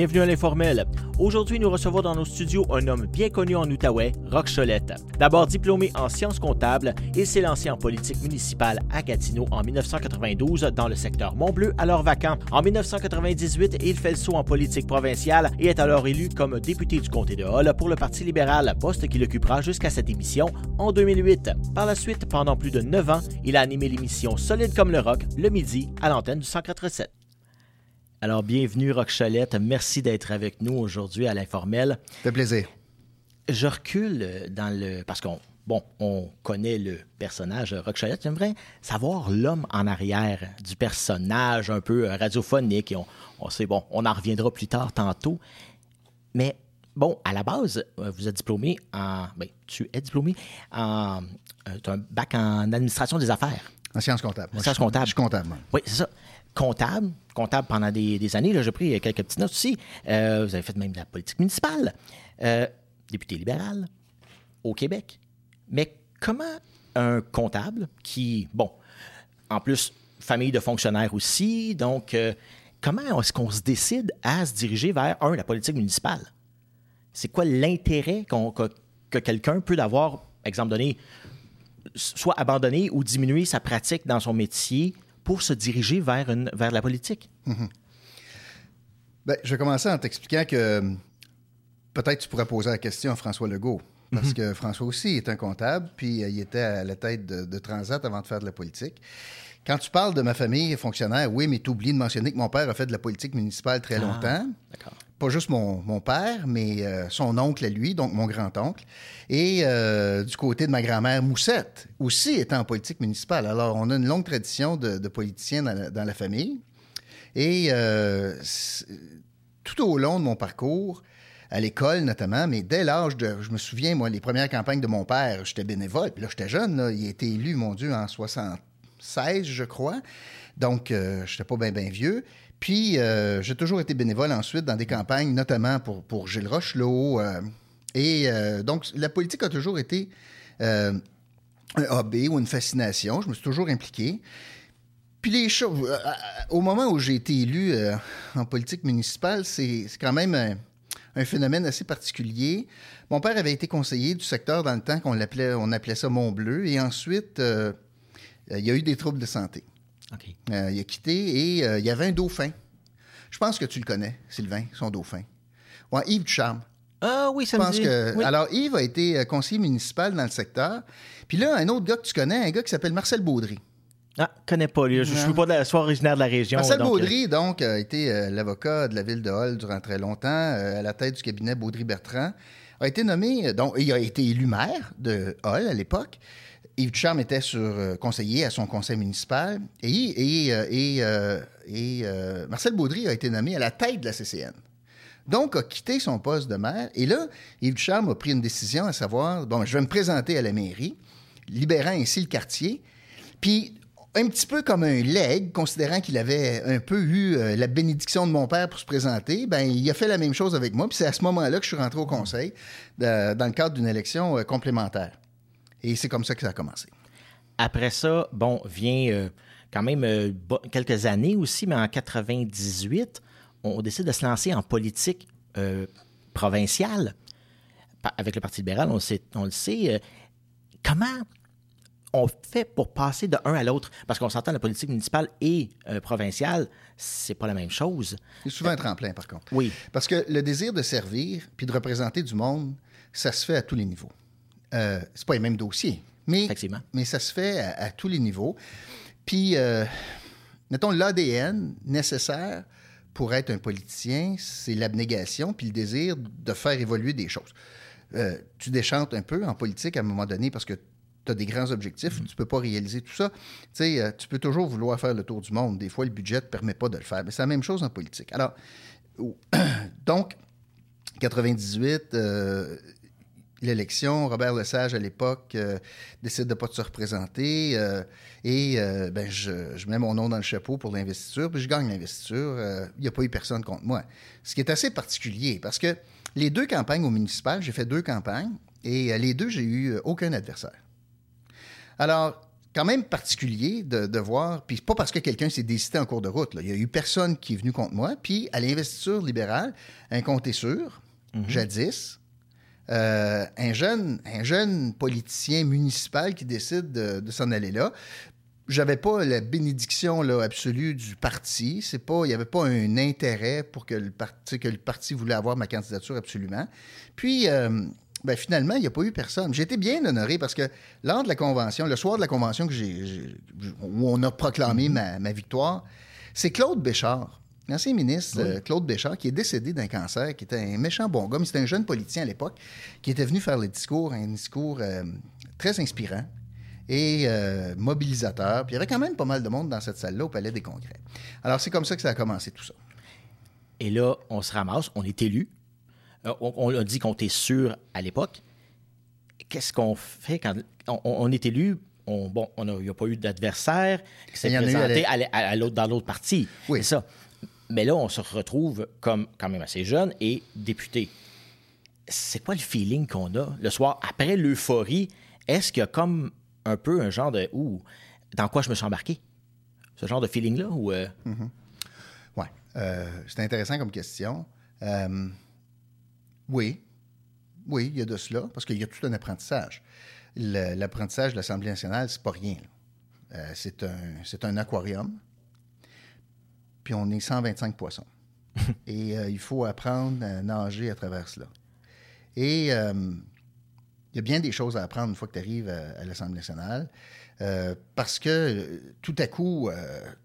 Bienvenue à l'informel. Aujourd'hui, nous recevons dans nos studios un homme bien connu en Outaouais, Roch Cholette. D'abord diplômé en sciences comptables, il s'est lancé en politique municipale à Gatineau en 1992 dans le secteur Montbleu, alors vacant. En 1998, il fait le saut en politique provinciale et est alors élu comme député du comté de Hall pour le Parti libéral, poste qu'il occupera jusqu'à cette émission en 2008. Par la suite, pendant plus de neuf ans, il a animé l'émission Solide comme le rock le midi à l'antenne du 147. Alors, bienvenue, Rock Cholette. Merci d'être avec nous aujourd'hui à l'informel. fait plaisir. Je recule euh, dans le. Parce qu'on bon, on connaît le personnage Rock Cholette. J'aimerais savoir l'homme en arrière du personnage un peu euh, radiophonique. Et on, sait, bon, on en reviendra plus tard tantôt. Mais bon, à la base, euh, vous êtes diplômé en. Ben, tu es diplômé en. tu as un bac en administration des affaires. En sciences comptables. En sciences comptables. Je suis comptable. Oui, c'est ça comptable, comptable pendant des, années. J'ai pris quelques petites notes aussi. Euh, vous avez fait même de la politique municipale, euh, député libéral au Québec. Mais comment un comptable qui, bon, en plus, famille de fonctionnaires aussi, donc euh, comment est-ce qu'on se décide à se diriger vers, un, la politique municipale? C'est quoi l'intérêt que, que quelqu'un peut avoir, exemple donné, soit abandonner ou diminuer sa pratique dans son métier pour se diriger vers, une, vers la politique? Ben, je vais commencer en t'expliquant que peut-être tu pourrais poser la question à François Legault. Parce mhm. que François aussi est un comptable, puis euh, il était à la tête de, Transat avant de faire de la politique. Quand tu parles de ma famille fonctionnaire, oui, mais tu oublies de mentionner que mon père a fait de la politique municipale très ah, longtemps. D'accord pas juste mon, père, mais euh, son oncle à lui, donc mon grand-oncle. Et euh, du côté de ma grand-mère Moussette, aussi étant en politique municipale. Alors, on a une longue tradition de, politiciens dans la, famille. Et euh, tout au long de mon parcours, à l'école notamment, mais dès l'âge de, je me souviens, moi, les premières campagnes de mon père, j'étais bénévole, puis là, j'étais jeune, il a été élu, mon Dieu, en 76, je crois. Donc, je n'étais pas bien, bien vieux. Puis, euh, j'ai toujours été bénévole ensuite dans des campagnes, notamment pour, pour Gilles Rochelot. Euh, et euh, donc, la politique a toujours été un hobby ou une fascination. Je me suis toujours impliqué. Puis les choses, au moment où j'ai été élu en politique municipale, c'est quand même un, phénomène assez particulier. Mon père avait été conseiller du secteur dans le temps qu'on appelait, on appelait ça Mont-Bleu. Et ensuite, il y a eu des troubles de santé. Euh, il a quitté et euh, il y avait un dauphin. Je pense que tu le connais, Sylvain, son dauphin. Ouais, Yves Ducharme. Ah oui, ça me dit. Que... Alors, Yves a été euh, conseiller municipal dans le secteur. Puis là, un autre gars que tu connais, un gars qui s'appelle Marcel Baudry. Ah, connais pas. Je ne suis pas de la, soit originaire de la région. Marcel Baudry, donc, a été l'avocat de la ville de Hall durant très longtemps, à la tête du cabinet Baudry-Bertrand. A été nommé, donc, il a été élu maire de Hall à l'époque. Yves Ducharme était euh, conseiller à son conseil municipal et, euh, euh, Marcel Baudry a été nommé à la tête de la CCN. Donc, a quitté son poste de maire. Et là, Yves Ducharme a pris une décision à savoir, bon, je vais me présenter à la mairie, libérant ainsi le quartier. Puis, un petit peu comme un leg, considérant qu'il avait un peu eu la bénédiction de mon père pour se présenter, ben il a fait la même chose avec moi. Puis c'est à ce moment-là que je suis rentré au conseil dans le cadre d'une élection complémentaire. Et c'est comme ça que ça a commencé. Après ça, bon, vient euh, quand même euh, quelques années aussi, mais en 98, on décide de se lancer en politique euh, provinciale. Avec le Parti libéral, on, on le sait. comment on fait pour passer de un à l'autre? Parce qu'on s'entend, la politique municipale et provinciale, c'est pas la même chose. C'est souvent un tremplin, par contre. Oui. Parce que le désir de servir puis de représenter du monde, ça se fait à tous les niveaux. Euh, c'est pas les mêmes dossiers. Mais, mais ça se fait à, tous les niveaux. Puis, euh, mettons, l'ADN nécessaire pour être un politicien, c'est l'abnégation puis le désir de faire évoluer des choses. Euh, tu déchantes un peu en politique à un moment donné parce que tu as des grands objectifs, mm-hmm. tu peux pas réaliser tout ça. Tu sais, euh, tu peux toujours vouloir faire le tour du monde. Des fois, le budget ne te permet pas de le faire. Mais c'est la même chose en politique. Alors, donc, 98, l'élection. Robert Lesage, à l'époque, euh, décide de ne pas se représenter. Euh, et euh, ben, je, mets mon nom dans le chapeau pour l'investiture, puis je gagne l'investiture. Il n'y a pas eu personne contre moi. Ce qui est assez particulier, parce que les deux campagnes au municipal, j'ai fait deux campagnes, et les deux, j'ai eu aucun adversaire. Alors, quand même particulier de, de voir, puis pas parce que quelqu'un s'est décidé en cours de route. là. Il y a eu personne qui est venu contre moi. Puis à l'investiture libérale, un compte est sûr, jadis, euh, un, jeune, un jeune politicien municipal qui décide de, de s'en aller là. J'avais pas la bénédiction là, absolue du parti. C'est pas, il n'y avait pas un intérêt pour que le parti que le parti voulait avoir ma candidature absolument. Puis euh, ben, finalement, il n'y a pas eu personne. J'ai été bien honoré parce que lors de la convention, le soir de la convention que j'ai, où on a proclamé ma, ma victoire, c'est Claude Béchard, l'ancien ministre euh, Claude Béchard, qui est décédé d'un cancer, qui était un méchant bon gars, mais c'était un jeune politicien à l'époque, qui était venu faire le discours, un discours euh, très inspirant et euh, mobilisateur. Puis il y avait quand même pas mal de monde dans cette salle-là au Palais des Congrès. Alors c'est comme ça que ça a commencé tout ça. Et là, on se ramasse, on est élu. Euh, on, on a dit qu'on était sûr à l'époque. Qu'est-ce qu'on fait quand on, on est élu? On, bon, on a- il n'y a pas eu d'adversaire qui s'est à présenté à l'autre- dans l'autre parti. Oui. C'est ça. Mais là, on se retrouve comme quand même assez jeune et député. C'est quoi le feeling qu'on a le soir après l'euphorie? Est-ce qu'il y a comme un peu un genre de Ouh, dans quoi je me suis embarqué? Ce genre de feeling-là? Ou, euh, Oui. c'est intéressant comme question. Euh, oui. Oui, il y a de cela, parce qu'il y a tout un apprentissage. L'apprentissage de l'Assemblée nationale, c'est pas rien. Euh, c'est un, c'est un aquarium. Puis on est 125 poissons. Et euh, il faut apprendre à nager à travers cela. Et euh, il y a bien des choses à apprendre une fois que tu arrives à, à l'Assemblée nationale. euh, parce que tout à coup,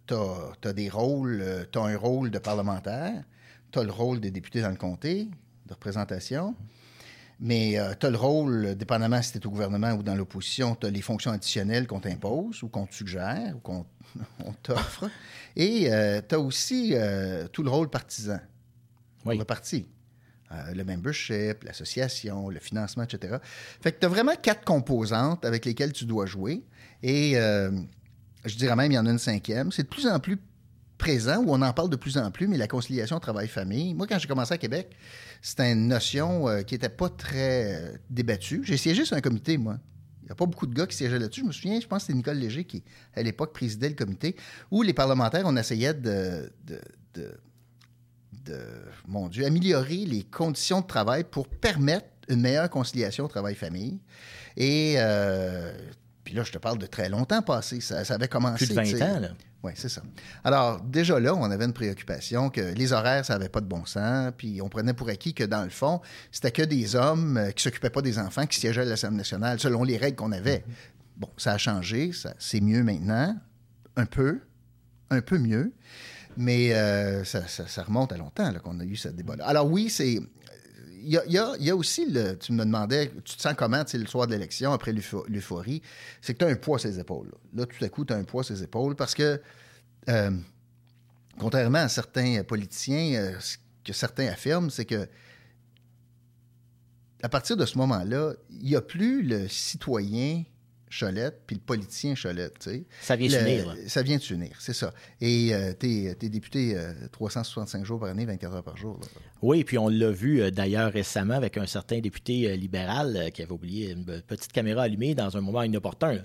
tu as, des rôles, tu as un rôle de parlementaire, tu as le rôle des députés dans le comté, de représentation, mais tu as le rôle, dépendamment si tu es au gouvernement ou dans l'opposition, tu as les fonctions additionnelles qu'on t'impose ou qu'on te suggère ou qu'on on t'offre. Et tu as aussi euh, tout le rôle partisan pour Oui. le parti. Euh, le membership, l'association, le financement, etc. Fait que tu as vraiment quatre composantes avec lesquelles tu dois jouer. Et euh, je dirais même, il y en a une cinquième. C'est de plus en plus présent, où on en parle de plus en plus, mais la conciliation travail-famille. Moi, quand j'ai commencé à Québec, c'était une notion euh, qui n'était pas très euh, débattue. J'ai siégé sur un comité, moi. Il n'y a pas beaucoup de gars qui siégeaient là-dessus. Je me souviens, je pense que c'était Nicole Léger qui, à l'époque, présidait le comité, où les parlementaires, on essayait de, de, de de, mon Dieu, améliorer les conditions de travail pour permettre une meilleure conciliation travail-famille. Et euh, puis là, je te parle de très longtemps passé. Ça, ça avait commencé. Plus de 20 tu sais. ans, là. Oui, c'est ça. Alors, déjà là, on avait une préoccupation que les horaires, ça n'avait pas de bon sens, puis on prenait pour acquis que, dans le fond, c'était que des hommes euh, qui s'occupaient pas des enfants qui siégeaient à l'Assemblée nationale selon les règles qu'on avait. Bon, ça a changé, ça, c'est mieux maintenant, un peu, un peu mieux, mais euh, ça, ça- ça remonte à longtemps qu'on a eu ce débat-là. Alors oui, c'est... Il y a, aussi, le, tu me demandais, tu te sens comment le soir de l'élection, après l'eupho- l'euphorie, c'est que tu as un poids sur les épaules. Là, tout à coup, tu as un poids sur les épaules parce que, euh, contrairement à certains politiciens, euh, ce que certains affirment, c'est que à partir de ce moment-là, il n'y a plus le citoyen Cholette puis le politicien Cholette. tu sais. Ça vient s'unir. Ça vient de s'unir, c'est ça. Et euh, t'es es député euh, 365 jours par année, 24 heures par jour. là. Oui, puis on l'a vu euh, d'ailleurs récemment avec un certain député euh, libéral euh, qui avait oublié une petite caméra allumée dans un moment inopportun.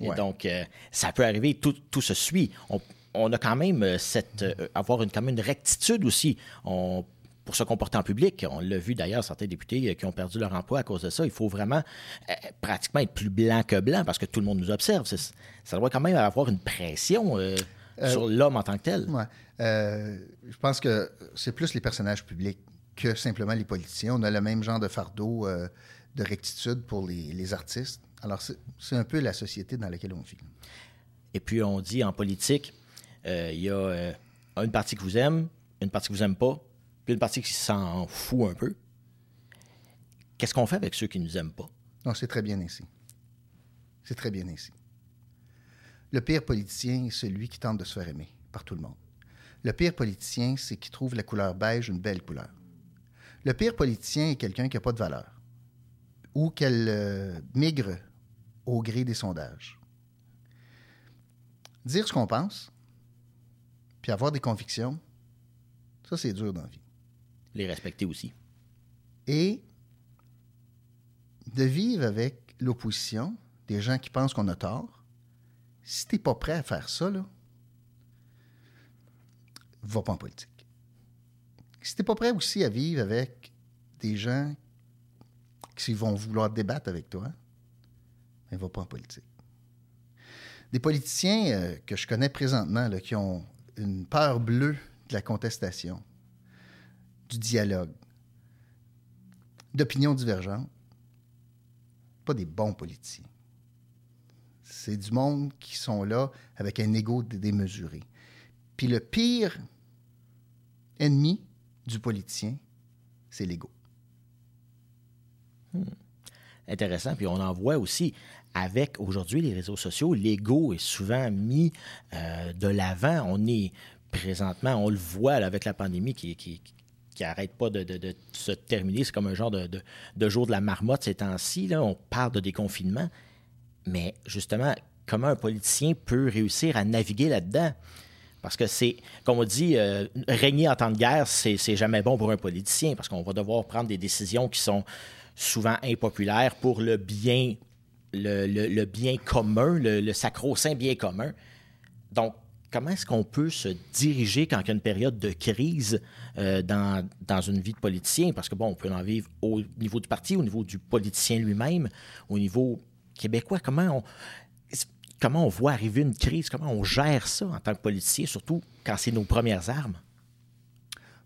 Et Ouais. donc, euh, ça peut arriver, tout, tout se suit. On, on a quand même euh, cette, euh, avoir une, quand même une rectitude aussi. On, pour se comporter en public, on l'a vu d'ailleurs, certains députés euh, qui ont perdu leur emploi à cause de ça. Il faut vraiment euh, pratiquement être plus blanc que blanc parce que tout le monde nous observe. Ça doit quand même avoir une pression euh, sur l'homme en tant que tel. Ouais. Je pense que c'est plus les personnages publics que simplement les politiciens. On a le même genre de fardeau de rectitude pour les, les artistes. Alors, c'est un peu la société dans laquelle on vit. Et puis on dit en politique, euh, il y a euh, une partie que vous aime, une partie que vous aime pas, puis une partie qui s'en fout un peu. Qu'est-ce qu'on fait avec ceux qui nous aiment pas? Non, c'est très bien ainsi. C'est très bien ainsi. Le pire politicien est celui qui tente de se faire aimer par tout le monde. Le pire politicien, c'est qui trouve la couleur beige une belle couleur. Le pire politicien est quelqu'un qui n'a pas de valeur ou qu'elle euh, migre au gré des sondages. Dire ce qu'on pense, puis avoir des convictions, ça, c'est dur dans la vie. Les respecter aussi. et de vivre avec l'opposition, des gens qui pensent qu'on a tort, si tu n'es pas prêt à faire ça, là, va pas en politique. Si tu n'es pas prêt aussi à vivre avec des gens qui vont vouloir débattre avec toi, ne ben, va pas en politique. Des politiciens euh, que je connais présentement, qui ont une peur bleue de la contestation, du dialogue, d'opinions divergentes, pas des bons politiciens. C'est du monde qui sont là avec un ego démesuré. Puis le pire ennemi du politicien, c'est l'ego. Hmm. Intéressant. Puis on en voit aussi avec aujourd'hui les réseaux sociaux, l'ego est souvent mis euh, de l'avant. On est présentement, on le voit avec la pandémie qui, qui, qui arrête pas de, se terminer. C'est comme un genre de, jour de la marmotte ces temps-ci. On parle de déconfinement. Mais justement, comment un politicien peut réussir à naviguer là-dedans? Parce que c'est, comme on dit, euh, régner en temps de guerre, c'est, jamais bon pour un politicien parce qu'on va devoir prendre des décisions qui sont souvent impopulaires pour le bien, le, bien commun, le, le sacro-saint bien commun. Donc, comment est-ce qu'on peut se diriger quand il y a une période de crise euh, dans, dans, une vie de politicien? Parce que, bon, on peut en vivre au niveau du parti, au niveau du politicien lui-même, au niveau québécois. Comment on, comment on voit arriver une crise? Comment on gère ça en tant que politicien, surtout quand c'est nos premières armes?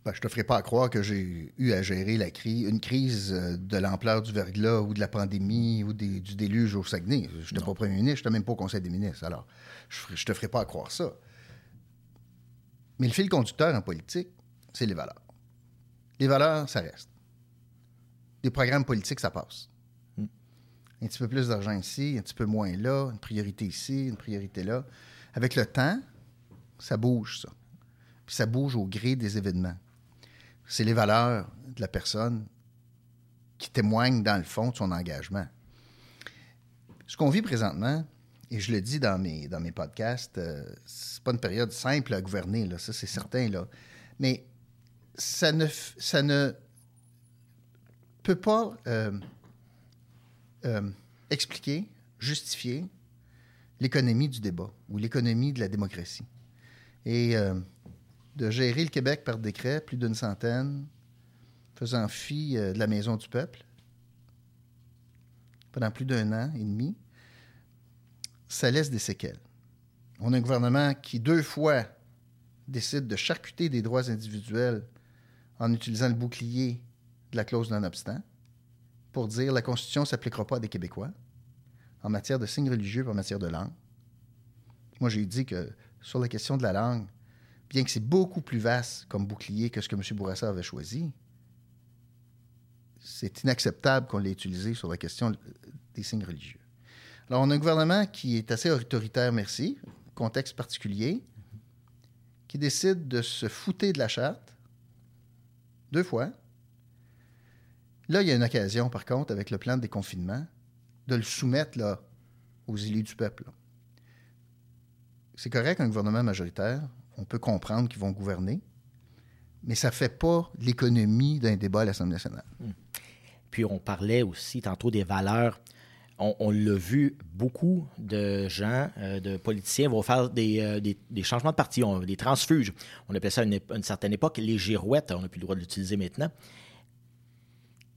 Ben, je ne te ferai pas croire que j'ai eu à gérer la crise, une crise euh, de l'ampleur du verglas ou de la pandémie ou du déluge au Saguenay. Je n'étais pas premier ministre, je n'étais même pas au Conseil des ministres. Alors, je ne te ferai pas croire ça. Mais le fil conducteur en politique, c'est les valeurs. Les valeurs, ça reste. Les programmes politiques, ça passe. Hmm. Un petit peu plus d'argent ici, un petit peu moins là, une priorité ici, une priorité là. Avec le temps, ça bouge, ça. Puis ça bouge au gré des événements. C'est les valeurs de la personne qui témoignent, dans le fond, de son engagement. Ce qu'on vit présentement, et je le dis dans mes, dans mes podcasts, euh, c'est pas une période simple à gouverner, là, ça c'est certain. Là. Mais ça ne, ça ne peut pas euh, euh, expliquer, justifier l'économie du débat ou l'économie de la démocratie. Et de gérer le Québec par décret, plus d'une centaine, faisant fi de la Maison du peuple, pendant plus d'un an et demi, ça laisse des séquelles. On a un gouvernement qui, deux fois, décide de charcuter des droits individuels en utilisant le bouclier de la clause non-obstant pour dire la Constitution ne s'appliquera pas à des Québécois en matière de signes religieux et en matière de langue. Moi, j'ai dit que sur la question de la langue, bien que c'est beaucoup plus vaste comme bouclier que ce que M. Bourassa avait choisi, c'est inacceptable qu'on l'ait utilisé sur la question des signes religieux. Alors, on a un gouvernement qui est assez autoritaire, merci, contexte particulier, qui décide de se fouter de la charte deux fois. Là, il y a une occasion, par contre, avec le plan de déconfinement, de le soumettre aux élus du peuple. C'est correct un gouvernement majoritaire, on peut comprendre qu'ils vont gouverner, mais ça ne fait pas l'économie d'un débat à l'Assemblée nationale. Puis on parlait aussi tantôt des valeurs on, l'a vu, beaucoup de gens, euh, de politiciens vont faire des, euh, changements de parti, des transfuges. On appelait ça à une, certaine époque les girouettes. On n'a plus le droit de l'utiliser maintenant.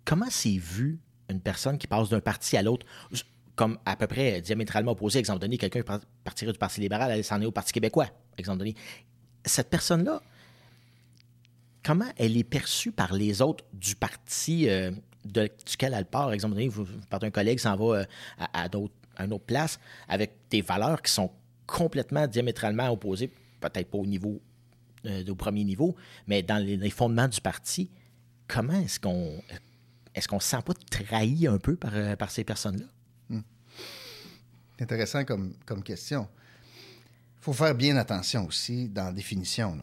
Comment c'est vu une personne qui passe d'un parti à l'autre, comme à peu près diamétralement opposé, exemple donné, quelqu'un partirait du Parti libéral, elle s'en est au Parti québécois, exemple donné. Cette personne-là, comment elle est perçue par les autres du parti euh, duquel elle part. Exemple donné, vous, partez un collègue s'en va euh, à, une autre place avec des valeurs qui sont complètement diamétralement opposées, peut-être pas au niveau euh, au premier niveau, mais dans les, fondements du parti. Comment est-ce qu'on est-ce qu'on se sent pas trahi un peu par, euh, par ces personnes-là? Hmm. Intéressant comme, comme question. Il faut faire bien attention aussi dans la définition.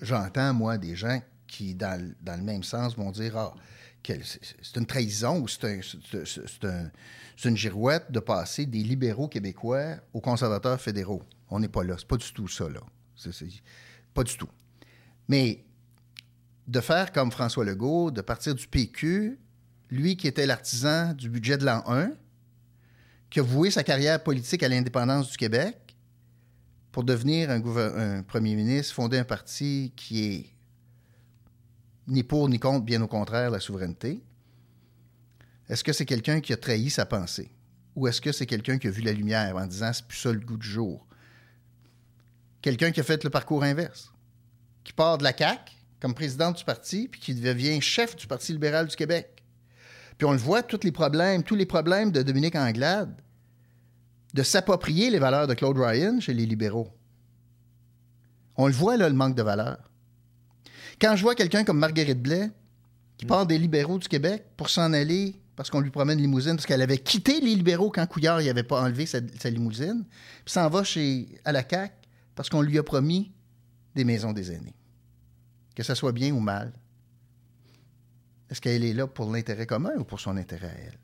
J'entends, moi, des gens qui, dans, dans, le même sens, vont dire Ah, c'est une trahison ou c'est une girouette de passer des libéraux québécois aux conservateurs fédéraux. On n'est pas là. C'est pas du tout ça, là. pas du tout. Mais de faire comme François Legault, de partir du PQ, lui qui était l'artisan du budget de l'an 1, qui a voué sa carrière politique à l'indépendance du Québec pour devenir un, un, premier ministre, fonder un parti qui est ni pour ni contre, bien au contraire, la souveraineté? Est-ce que c'est quelqu'un qui a trahi sa pensée? Ou est-ce que c'est quelqu'un qui a vu la lumière en disant c'est plus ça le goût du jour? Quelqu'un qui a fait le parcours inverse, qui part de la CAQ comme président du parti, puis qui devient chef du Parti libéral du Québec. Puis on le voit, tous les problèmes, tous les problèmes de Dominique Anglade, de s'approprier les valeurs de Claude Ryan chez les libéraux. On le voit, là, le manque de valeur. Quand je vois quelqu'un comme Marguerite Blais, qui part des libéraux du Québec pour s'en aller parce qu'on lui promène une limousine, parce qu'elle avait quitté les libéraux quand Couillard n'avait pas enlevé sa, limousine, puis s'en va chez, à la CAQ parce qu'on lui a promis des maisons des aînés. Que ça soit bien ou mal. Est-ce qu'elle est là pour l'intérêt commun ou pour son intérêt à elle?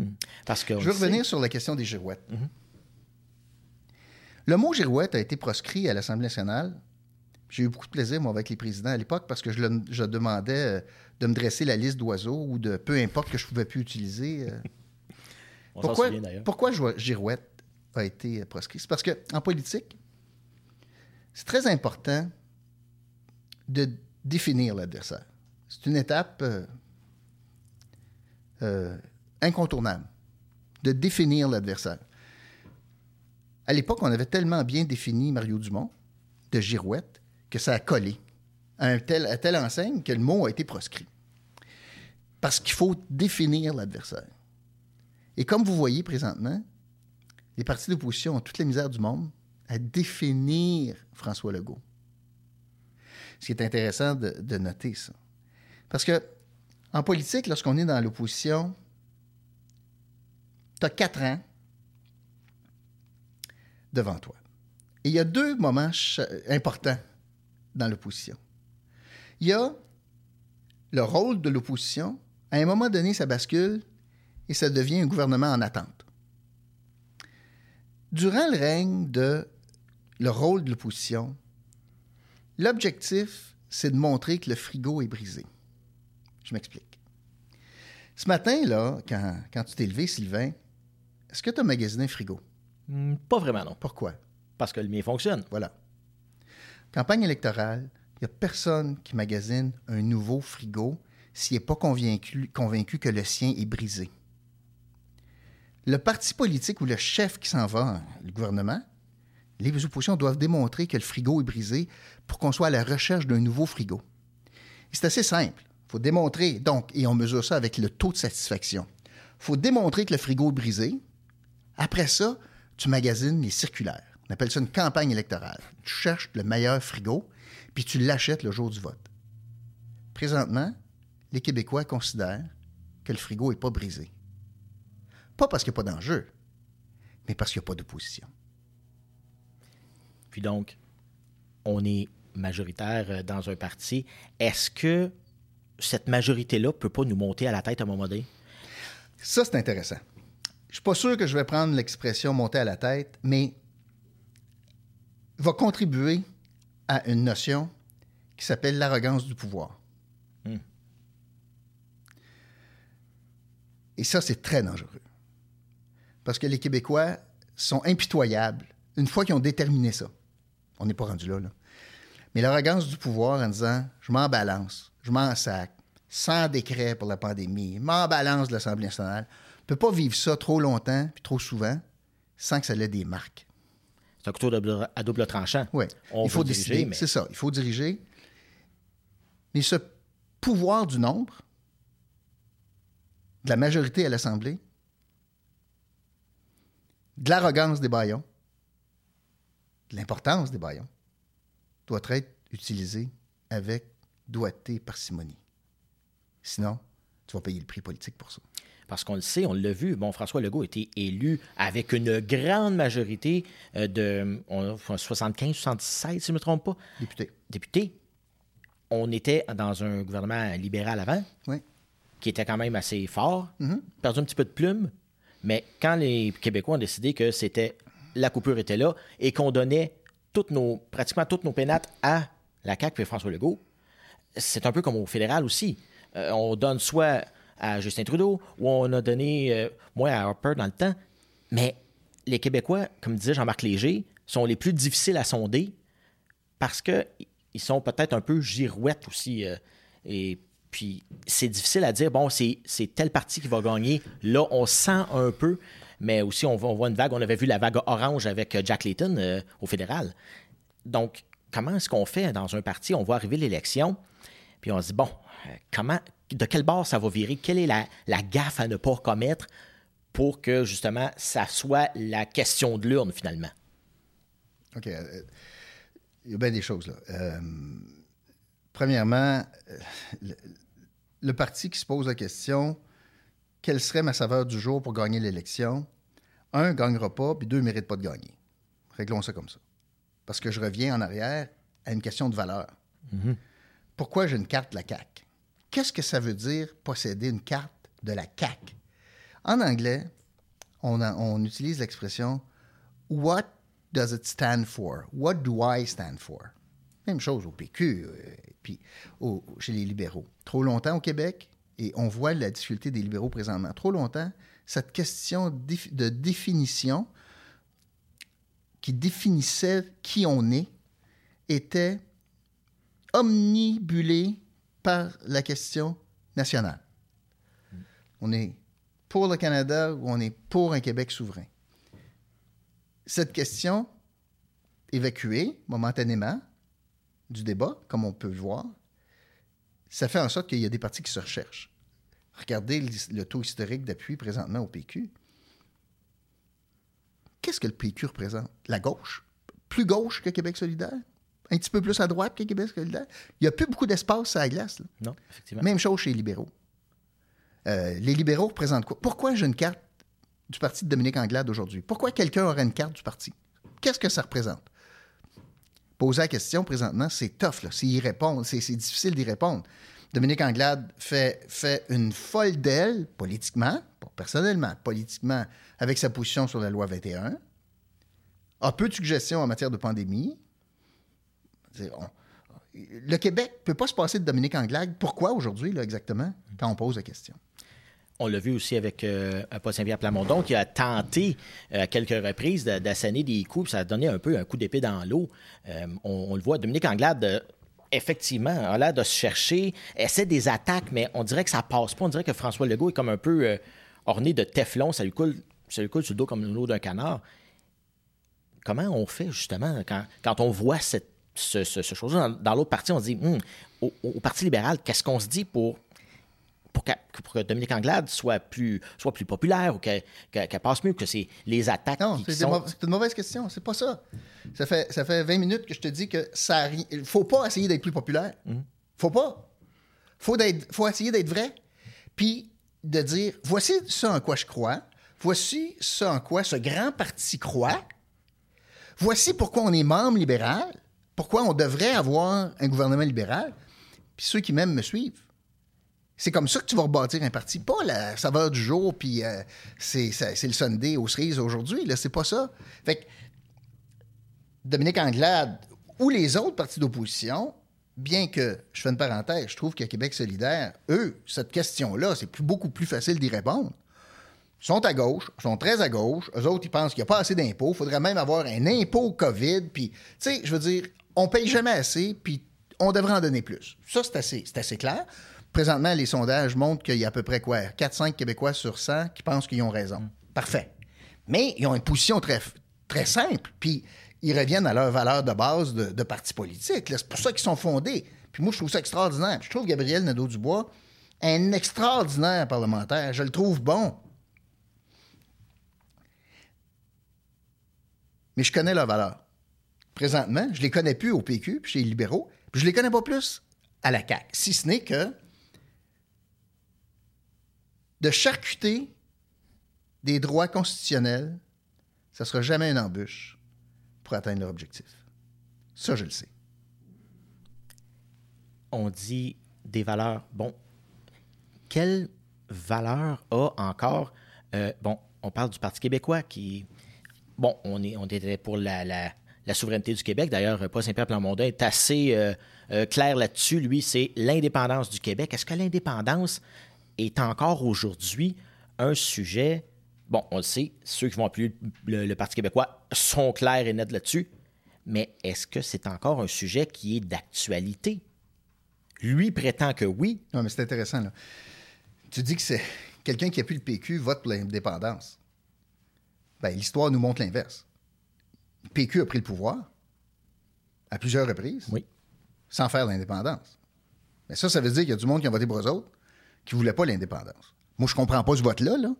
Hmm. Parce que Je veux revenir sur la question des girouettes. Mhm. Le mot girouette a été proscrit à l'Assemblée nationale j'ai eu beaucoup de plaisir, moi, avec les présidents à l'époque, parce que je, je, demandais euh, de me dresser la liste d'oiseaux ou de peu importe que je pouvais plus utiliser. Euh. On pourquoi, souvient, pourquoi girouette a été proscrit? C'est parce qu'en politique, c'est très important de définir l'adversaire. C'est une étape euh, incontournable de définir l'adversaire. À l'époque, on avait tellement bien défini Mario Dumont de girouette que ça a collé à, telle enseigne que le mot a été proscrit. Parce qu'il faut définir l'adversaire. Et comme vous voyez présentement, les partis d'opposition ont toute la misère du monde à définir François Legault. Ce qui est intéressant de, de noter ça. Parce que en politique, lorsqu'on est dans l'opposition, tu as quatre ans devant toi. Et il y a deux moments importants dans l'opposition. Il y a le rôle de l'opposition. À un moment donné, ça bascule et ça devient un gouvernement en attente. Durant le règne de le rôle de l'opposition, l'objectif, c'est de montrer que le frigo est brisé. Je m'explique. Ce matin, là, quand, quand tu t'es levé, Sylvain, est-ce que tu as magasiné un frigo? Hmm, pas vraiment, non. Pourquoi? Parce que le mien fonctionne. Voilà. Campagne électorale, il n'y a personne qui magasine un nouveau frigo s'il n'est pas convaincu, que le sien est brisé. Le parti politique ou le chef qui s'en va, le gouvernement, les oppositions doivent démontrer que le frigo est brisé pour qu'on soit à la recherche d'un nouveau frigo. C'est assez simple. Il faut démontrer, donc, et on mesure ça avec le taux de satisfaction. Il faut démontrer que le frigo est brisé. Après ça, tu magasines les circulaires. On appelle ça une campagne électorale. Tu cherches le meilleur frigo, puis tu l'achètes le jour du vote. Présentement, les Québécois considèrent que le frigo n'est pas brisé. Pas parce qu'il n'y a pas d'enjeu, mais parce qu'il n'y a pas d'opposition. Puis donc, on est majoritaire euh, dans un parti. Est-ce que cette majorité-là ne peut pas nous monter à la tête à un moment donné? Ça, c'est intéressant. Je ne suis pas sûr que je vais prendre l'expression monter à la tête, mais va contribuer à une notion qui s'appelle l'arrogance du pouvoir. Hmm. Et ça, c'est très dangereux. Parce que les Québécois sont impitoyables une fois qu'ils ont déterminé ça. On n'est pas rendu là, là. Mais l'arrogance du pouvoir en disant je m'en balance, je m'en sac, sans décret pour la pandémie, je m'en balance de l'Assemblée nationale, ne peut pas vivre ça trop longtemps puis trop souvent sans que ça ait des marques. C'est un couteau à double tranchant. Oui. il faut décider. C'est ça. Il faut diriger. Mais ce pouvoir du nombre, de la majorité à l'Assemblée, de l'arrogance des baillons, de l'importance des baillons, doit être utilisé avec doigté et parcimonie. Sinon, tu vas payer le prix politique pour ça parce qu'on le sait, on l'a vu. Bon, François Legault a été élu avec une grande majorité euh, de 75-76, si je ne me trompe pas. Député. Député. On était dans un gouvernement libéral avant, oui. qui était quand même assez fort, mm-hmm. perdu un petit peu de plume. Mais quand les Québécois ont décidé que c'était la coupure était là et qu'on donnait toutes nos, pratiquement toutes nos pénates à la CAQ et François Legault, c'est un peu comme au fédéral aussi. Euh, on donne soit à Justin Trudeau ou on a donné euh, moins à Harper dans le temps. Mais les Québécois, comme disait Jean-Marc Léger, sont les plus difficiles à sonder parce qu'ils sont peut-être un peu girouettes aussi. Euh, et puis, c'est difficile à dire, bon, c'est telle partie qui va gagner. Là, on sent un peu, mais aussi, on, voit une vague. On avait vu la vague orange avec euh, Jack Layton euh, au fédéral. Donc, comment est-ce qu'on fait dans un parti? On voit arriver l'élection, puis on se dit, bon, comment, de quel bord ça va virer? Quelle est la, la gaffe à ne pas commettre pour que, justement, ça soit la question de l'urne, finalement? OK. Euh, il y a bien des choses, là. Euh, premièrement, euh, le, parti qui se pose la question quelle serait ma saveur du jour pour gagner l'élection? Un, gagnera pas, puis deux, ne mérite pas de gagner. Réglons ça comme ça. Parce que je reviens en arrière à une question de valeur. Mm-hmm. Pourquoi j'ai une carte de la CAC Qu'est-ce que ça veut dire posséder une carte de la CAC En anglais, on, utilise l'expression What does it stand for? What do I stand for? Même chose au PQ, euh, puis chez les libéraux. Trop longtemps au Québec, et on voit la difficulté des libéraux présentement. Trop longtemps, cette question de définition qui définissait qui on est était omnibulée par la question nationale. On est pour le Canada ou on est pour un Québec souverain? Cette question évacuée momentanément du débat, comme on peut le voir, ça fait en sorte qu'il y a des partis qui se recherchent. Regardez le taux historique d'appui présentement au PQ. Qu'est-ce que le PQ représente? La gauche? Plus gauche que Québec solidaire? Un petit peu plus à droite que Québec solidaire? Il n'y a plus beaucoup d'espace à la glace. Non, effectivement. Même chose chez les libéraux. Euh, les libéraux représentent quoi? Pourquoi j'ai une carte du parti de Dominique Anglade aujourd'hui? Pourquoi quelqu'un aurait une carte du parti? Qu'est-ce que ça représente? Poser la question présentement, c'est tough, c'est y répondre, c'est difficile d'y répondre. Dominique Anglade fait, fait une folle d'elle, politiquement, pas personnellement, politiquement, avec sa position sur la loi 21, a peu de suggestions en matière de pandémie. Le Québec ne peut pas se passer de Dominique Anglade. Pourquoi aujourd'hui, exactement, quand on pose la question? On l'a vu aussi avec euh, Paul Saint-Pierre Plamondon qui a tenté euh, à quelques reprises d'assainer des coups, ça a donné un peu un coup d'épée dans l'eau. Euh, on, le voit, Dominique Anglade, effectivement, a l'air de se chercher, essaie des attaques, mais on dirait que ça passe pas. On dirait que François Legault est comme un peu orné de teflon, ça lui coule, ça lui coule sur le dos comme l'eau d'un canard. Comment on fait justement quand, on voit cette, ce, chose dans, l'autre partie, on se dit, hum, au Parti libéral, qu'est-ce qu'on se dit pour pour que, Dominique Anglade soit plus, soit plus populaire ou qu'elle passe mieux, que c'est les attaques non, c'est une mauvaise question. C'est pas ça. Ça fait, ça fait 20 minutes que je te dis que ça il faut pas essayer d'être plus populaire. Mm-hmm. Faut pas. Faut, faut essayer d'être vrai. Puis de dire, voici ce en quoi je crois. Voici ce en quoi ce grand parti croit. Voici pourquoi on est membre libéral. Pourquoi on devrait avoir un gouvernement libéral. Puis ceux qui m'aiment me suivent. C'est comme ça que tu vas rebâtir un parti. Pas la saveur du jour, puis euh, c'est, le Sunday aux cerises aujourd'hui. Là, c'est pas ça. Fait que Dominique Anglade ou les autres partis d'opposition, bien que, je fais une parenthèse, je trouve que Québec solidaire, eux, cette question-là, c'est beaucoup plus facile d'y répondre. Sont à gauche, sont très à gauche. Eux autres, ils pensent qu'il n'y a pas assez d'impôts. Il faudrait même avoir un impôt COVID. Puis, tu sais, je veux dire, on paye jamais assez, puis on devrait en donner plus. Ça, c'est assez, assez clair. Présentement, les sondages montrent qu'il y a à peu près quoi? 4-5 Québécois sur 100 qui pensent qu'ils ont raison. Parfait. Mais ils ont une position très, simple. Puis ils reviennent à leur valeur de base de, parti politique. C'est pour ça qu'ils sont fondés. Puis moi, je trouve ça extraordinaire. Je trouve Gabriel Nadeau-Dubois un extraordinaire parlementaire. Je le trouve bon. Mais je connais leur valeur. Présentement, je les connais plus au PQ, puis chez les libéraux, puis je les connais pas plus à la CAQ. Si ce n'est que de charcuter des droits constitutionnels, ça sera jamais une embûche pour atteindre leur objectif. Ça, je le sais. On dit des valeurs. Bon, quelle valeur a encore. Euh, bon, on parle du Parti québécois qui. Bon, on, est, on était pour la, souveraineté du Québec. D'ailleurs, Paul Saint-Pierre Plamondon est assez euh, euh, clair là-dessus. Lui, c'est l'indépendance du Québec. Est-ce que l'indépendance est encore aujourd'hui un sujet? Bon, on le sait, ceux qui vont appuyer le, Parti québécois sont clairs et nets là-dessus. Mais est-ce que c'est encore un sujet qui est d'actualité? Lui prétend que oui. Non, mais c'est intéressant. Tu dis que c'est quelqu'un qui appuie le PQ vote pour l'indépendance. Ben, l'histoire nous montre l'inverse. Le PQ a pris le pouvoir à plusieurs reprises Oui. sans faire l'indépendance. Mais ça, ça veut dire qu'il y a du monde qui a voté pour eux autres qui ne voulait pas l'indépendance. Moi, je comprends pas ce vote-là. Là.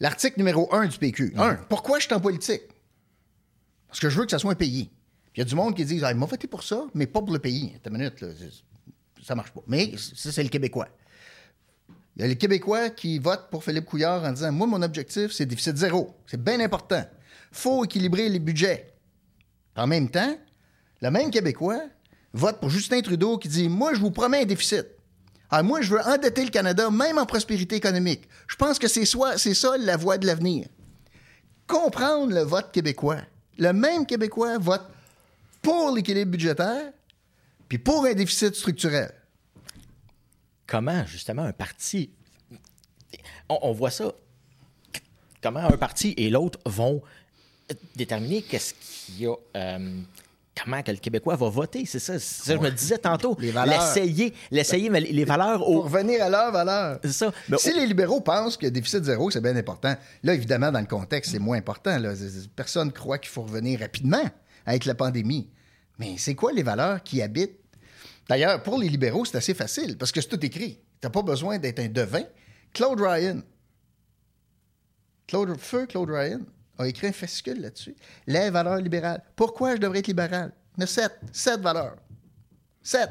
L'article numéro 1 du PQ. 1. Pourquoi je suis en politique? Parce que je veux que ça soit un pays. Il y a du monde qui dit ah, il m'a voté pour ça, mais pas pour le pays. Attends une minute, là, ça marche pas. Mais ça, c'est le Québécois. Il y a les Québécois qui votent pour Philippe Couillard en disant Moi, mon objectif, c'est déficit zéro. C'est bien important. Faut équilibrer les budgets. En même temps, le même Québécois vote pour Justin Trudeau qui dit Moi, je vous promets un déficit. Ah, moi, je veux endetter le Canada, même en prospérité économique. Je pense que c'est ça la voie de l'avenir. Comprendre le vote québécois. Le même Québécois vote pour l'équilibre budgétaire puis pour un déficit structurel. Comment, justement, un parti. On voit ça. Comment un parti et l'autre vont déterminer qu'est-ce qu'il y a. euh, comment que le Québécois va voter, c'est ça. Ça je me disais tantôt. Les valeurs. L'essayer, l'essayer, mais les valeurs Pour au. revenir à leur valeur. C'est ça. Mais si au- les libéraux pensent que déficit zéro, c'est bien important, là, évidemment, dans le contexte, c'est moins important. Là. Personne croit qu'il faut revenir rapidement avec la pandémie. Mais c'est quoi les valeurs qui habitent? D'ailleurs, pour les libéraux, c'est assez facile parce que c'est tout écrit. Tu n'as pas besoin d'être un devin. Claude Ryan, Claude, feu Claude Ryan, a écrit un fascicule là-dessus. Les valeurs libérales. Pourquoi je devrais être libéral? Il y a sept. Sept valeurs. Sept.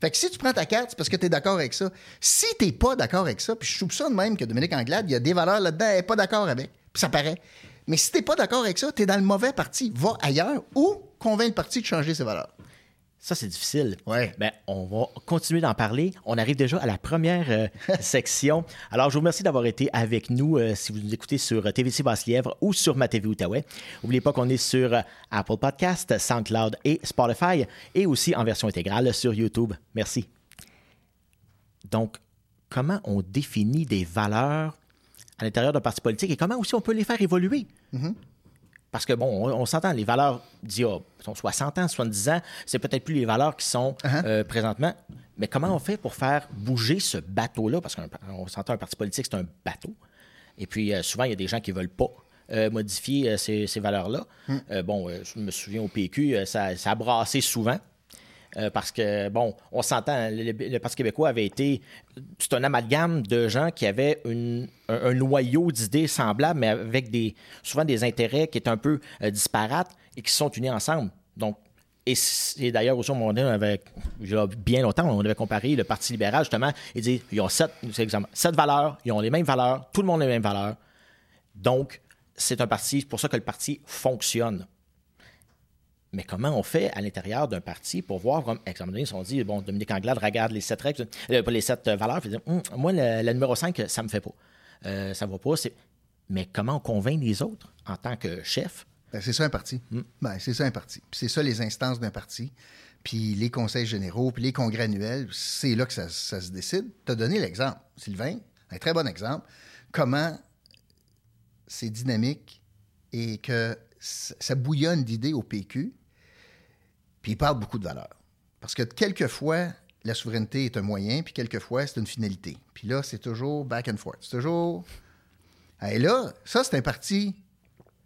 Fait que si tu prends ta carte, c'est parce que tu es d'accord avec ça. Si tu pas d'accord avec ça, puis je soupçonne même que Dominique Anglade, il y a des valeurs là-dedans, elle n'est pas d'accord avec. Puis ça paraît. Mais si tu pas d'accord avec ça, tu es dans le mauvais parti. Va ailleurs ou convainc le parti de changer ses valeurs. Ça, c'est difficile. Ouais. Ben, on va continuer d'en parler. On arrive déjà à la première euh, section. Alors, je vous remercie d'avoir été avec nous euh, si vous nous écoutez sur euh, TVC Basse-Lièvre ou sur ma TV Outaouais. N'oubliez pas qu'on est sur Apple Podcast, SoundCloud et Spotify et aussi en version intégrale sur YouTube. Merci. Donc, comment on définit des valeurs à l'intérieur d'un parti politique et comment aussi on peut les faire évoluer? Parce que, bon, on, on s'entend, les valeurs d'il y a sont 60 ans, 70 ans, c'est peut-être plus les valeurs qui sont euh, présentement. Mais comment on fait pour faire bouger ce bateau-là? Parce qu'on s'entend, un parti politique, c'est un bateau. Et puis, euh, souvent, il y a des gens qui ne veulent pas euh, modifier ces, ces valeurs-là. Euh, bon, je me souviens au PQ, ça, ça a brassé souvent. Euh, parce que, bon, on s'entend, le, Parti québécois avait été. C'est un amalgame de gens qui avaient un, noyau d'idées semblables, mais avec des, souvent des intérêts qui étaient un peu euh, disparates et qui se sont unis ensemble. Donc, et, et d'ailleurs, aussi, on avait, il y a bien longtemps, on avait comparé le Parti libéral, justement, et dit ils ont sept, exemple, sept valeurs, ils ont les mêmes valeurs, tout le monde a les mêmes valeurs. Donc, c'est un parti, c'est pour ça que le parti fonctionne. Mais comment on fait à l'intérieur d'un parti pour voir, comme, exemple donné, si on dit, bon, Dominique Anglade regarde les sept règles, euh, pas les sept euh, valeurs, puis il dit, Hum, moi, le, le numéro 5, ça me fait pas. Euh, ça va pas. Mais comment on convainc les autres en tant que chef? Ben, c'est ça un parti. Ben, c'est ça un parti. C'est ça les instances d'un parti. Puis les conseils généraux, puis les congrès annuels, c'est là que ça, ça se décide. Tu as donné l'exemple, Sylvain, un très bon exemple, comment c'est dynamique et que ça bouillonne d'idées au PQ, puis il parle beaucoup de valeurs. Parce que quelquefois, la souveraineté est un moyen, puis quelquefois, c'est une finalité. Puis là, c'est toujours back and forth. C'est toujours... Et là, ça, c'est un parti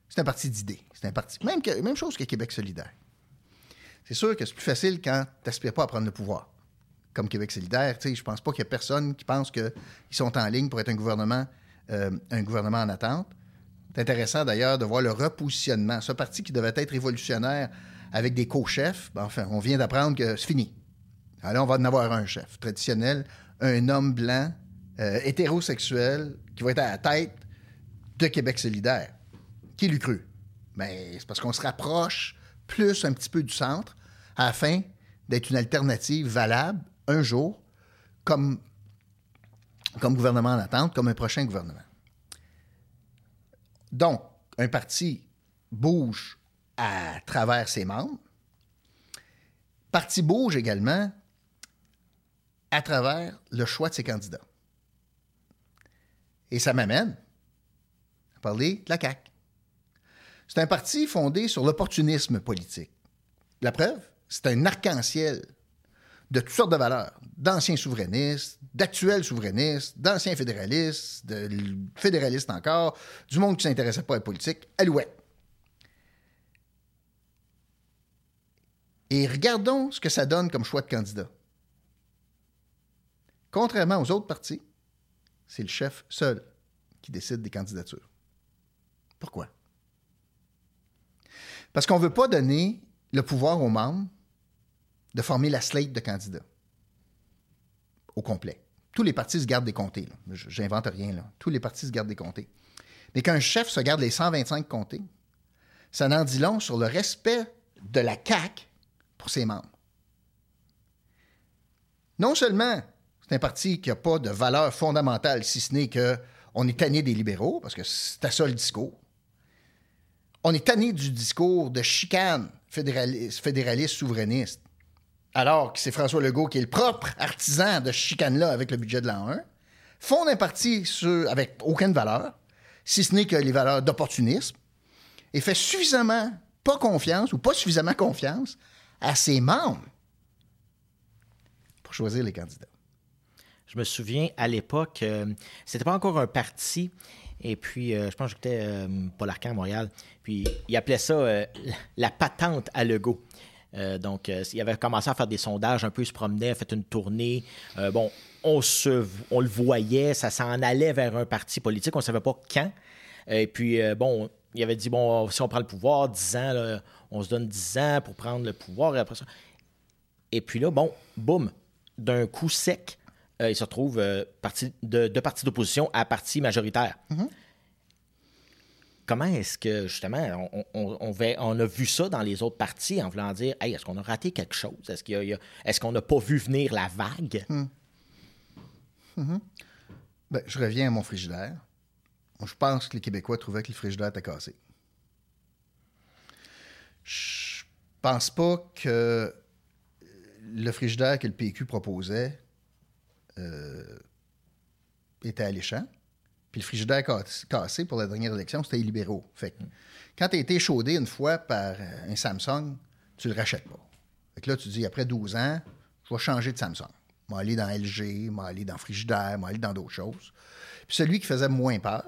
c'est un parti d'idées. C'est un parti. Même, même chose que Québec solidaire. C'est sûr que c'est plus facile quand tu n'aspires pas à prendre le pouvoir. Comme Québec solidaire, je pense pas qu'il y a personne qui pense qu'ils sont en ligne pour être un gouvernement, euh, un gouvernement en attente. C'est intéressant d'ailleurs de voir le repositionnement. Ce parti qui devait être révolutionnaire avec des co-chefs, ben, enfin, on vient d'apprendre que c'est fini. Alors, on va en avoir un chef traditionnel, un homme blanc, euh, hétérosexuel, qui va être à la tête de Québec solidaire. Qui l'eût cru? Mais c'est parce qu'on se rapproche plus un petit peu du centre afin d'être une alternative valable un jour comme, comme gouvernement en attente, comme un prochain gouvernement. Donc, un parti bouge à travers ses membres. Parti bouge également à travers le choix de ses candidats. Et ça m'amène à parler de la CAQ. C'est un parti fondé sur l'opportunisme politique. La preuve, c'est un arc-en-ciel de toutes sortes de valeurs, d'anciens souverainistes, d'actuels souverainistes, d'anciens fédéralistes, de fédéralistes encore, du monde qui ne s'intéressait pas à la politique, alouette. Et regardons ce que ça donne comme choix de candidat. Contrairement aux autres partis, c'est le chef seul qui décide des candidatures. Pourquoi? Parce qu'on ne veut pas donner le pouvoir aux membres de former la slate de candidats au complet. Tous les partis se gardent des comtés. J'invente rien. Là. Tous les partis se gardent des comtés. Mais qu'un chef se garde les 125 comtés, ça n'en dit long sur le respect de la CAQ pour ses membres. Non seulement c'est un parti qui n'a pas de valeur fondamentale, si ce n'est qu'on est tanné des libéraux, parce que c'est ça le discours. On est tanné du discours de chicane fédéraliste souverainiste alors que c'est François Legault qui est le propre artisan de chicane-là avec le budget de l'an 1, fonde un parti avec aucune valeur, si ce n'est que les valeurs d'opportunisme, et fait suffisamment pas confiance ou pas suffisamment confiance à ses membres pour choisir les candidats. Je me souviens, à l'époque, euh, c'était pas encore un parti. Et puis, euh, je pense que j'écoutais euh, Paul Arcand à Montréal. Puis, il appelait ça la patente à Legault. Euh, donc, euh, il avait commencé à faire des sondages, un peu, il se promenait, a fait une tournée. Euh, bon, on, le voyait, ça s'en allait vers un parti politique, on ne savait pas quand. Et puis, bon, il avait dit, bon, si on prend le pouvoir, 10 ans, on se donne 10 ans pour prendre le pouvoir. Et, après ça. et puis là, bon, boum, d'un coup sec, il se retrouve parti de, de parti d'opposition à parti majoritaire. Mm-hmm comment est-ce que, justement, on, a vu ça dans les autres parties en voulant dire, hey, est-ce qu'on a raté quelque chose? Est-ce qu'on n'a pas vu venir la vague? Hmm. Mm-hmm. Ben, je reviens à mon frigidaire. Je pense que les Québécois trouvaient que le frigidaire était cassé. Je pense pas que le frigidaire que le PQ proposait euh, était alléchant. Puis le frigidaire cassé pour la dernière élection, c'était les libéraux. Fait quand tu as été chaudé une fois par euh, un Samsung, tu le rachètes pas. Fait que là, tu dis, après 12 ans, je vais changer de Samsung. Je vais aller dans LG, je vais aller dans frigidaire, je vais aller dans d'autres choses. Puis celui qui faisait moins peur,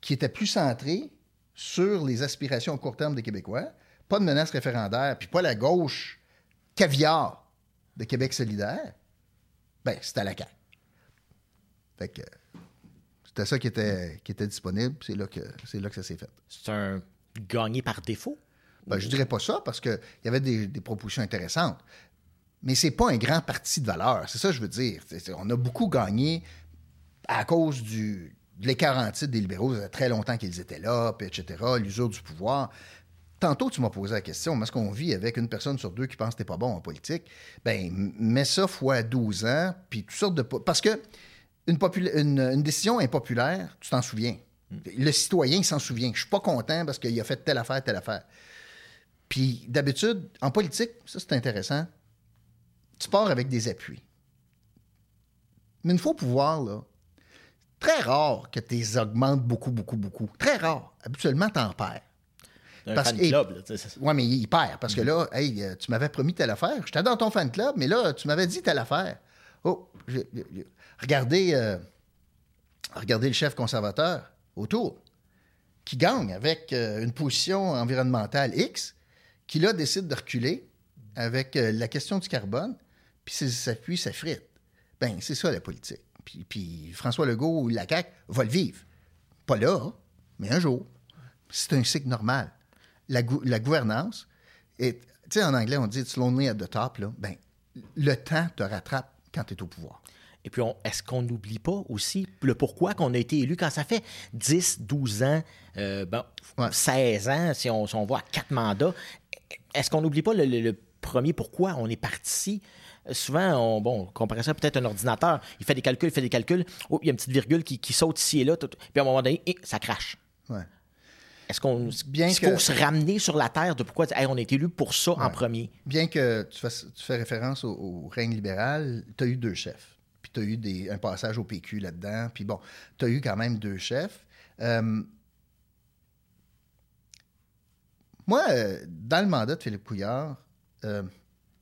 qui était plus centré sur les aspirations à court terme des Québécois, pas de menace référendaire, puis pas la gauche caviar de Québec solidaire, ben c'était la CAQ. Fait que c'était ça qui était, qui était disponible. C'est là, que, c'est là que ça s'est fait. C'est un gagné par défaut? Ben, je dirais pas ça parce qu'il y avait des, propositions intéressantes. Mais c'est pas un grand parti de valeur. C'est ça que je veux dire. on a beaucoup gagné à cause du, de l'écart des libéraux. Ça très longtemps qu'ils étaient là, etc., l'usure du pouvoir. Tantôt, tu m'as posé la question, est-ce qu'on vit avec une personne sur deux qui pense que t'es pas bon en politique? Ben, mets ça fois 12 ans, puis toutes sortes de... Parce que une, décision impopulaire, tu t'en souviens. Le citoyen, il s'en souvient. Je suis pas content parce qu'il a fait telle affaire, telle affaire. Puis d'habitude, en politique, ça c'est intéressant, tu pars avec des appuis. Mais une fois au pouvoir, là, très rare que tu les augmentes beaucoup, beaucoup, beaucoup. Très rare. Habituellement, tu en perds. Un fan club, Oui, mais il perd. Parce que là, hey, tu m'avais promis telle affaire. J'étais dans ton fan club, mais là, tu m'avais dit telle affaire. Oh, regardez, euh, regardez le chef conservateur autour, qui gagne avec euh, une position environnementale X, qui là décide de reculer avec euh, la question du carbone, puis ça frite. Ben, c'est ça la politique. Puis, puis, François Legault ou la CAQ va le vivre. Pas là, mais un jour. C'est un cycle normal. La, la gouvernance, tu sais, en anglais, on dit it's lonely at the top, là. Ben, le temps te rattrape quand tu es au pouvoir. Et puis, est-ce qu'on n'oublie pas aussi le pourquoi qu'on a été élu quand ça fait 10, 12 ans, euh, bon, 16 ans, si on, on, voit à quatre mandats, est-ce qu'on n'oublie pas le, premier pourquoi on est parti? Souvent, on, bon, on comparait ça peut-être un ordinateur. Il fait des calculs, il fait des calculs. Oh, il y a une petite virgule qui, saute ici et là. puis à un moment donné, eh, ça crache. Est-ce qu'on est faut se ramener sur la terre de pourquoi on est élu pour ça en premier? Bien que tu, fasses, tu fais référence au, règne libéral, tu as eu deux chefs. Puis puis tu as eu des, un passage au PQ là-dedans. Puis bon, tu as eu quand même deux chefs. Euh, moi, euh, dans le mandat de Philippe Couillard, euh,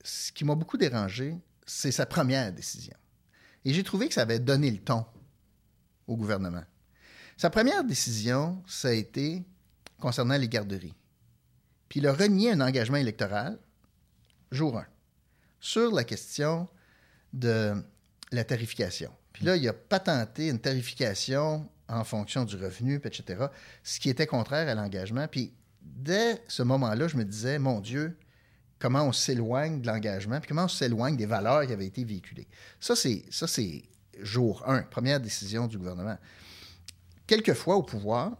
ce qui m'a beaucoup dérangé, c'est sa première décision. Et j'ai trouvé que ça avait donné le ton au gouvernement. Sa première décision, ça a été concernant les garderies. Puis il a renié un engagement électoral, jour 1, sur la question de la tarification. Puis là, il a patenté une tarification en fonction du revenu, etc., ce qui était contraire à l'engagement. Puis dès ce moment-là, je me disais, mon Dieu, comment on s'éloigne de l'engagement, puis comment on s'éloigne des valeurs qui avaient été véhiculées. Ça, c'est, jour 1, première décision du gouvernement. Quelquefois, au pouvoir,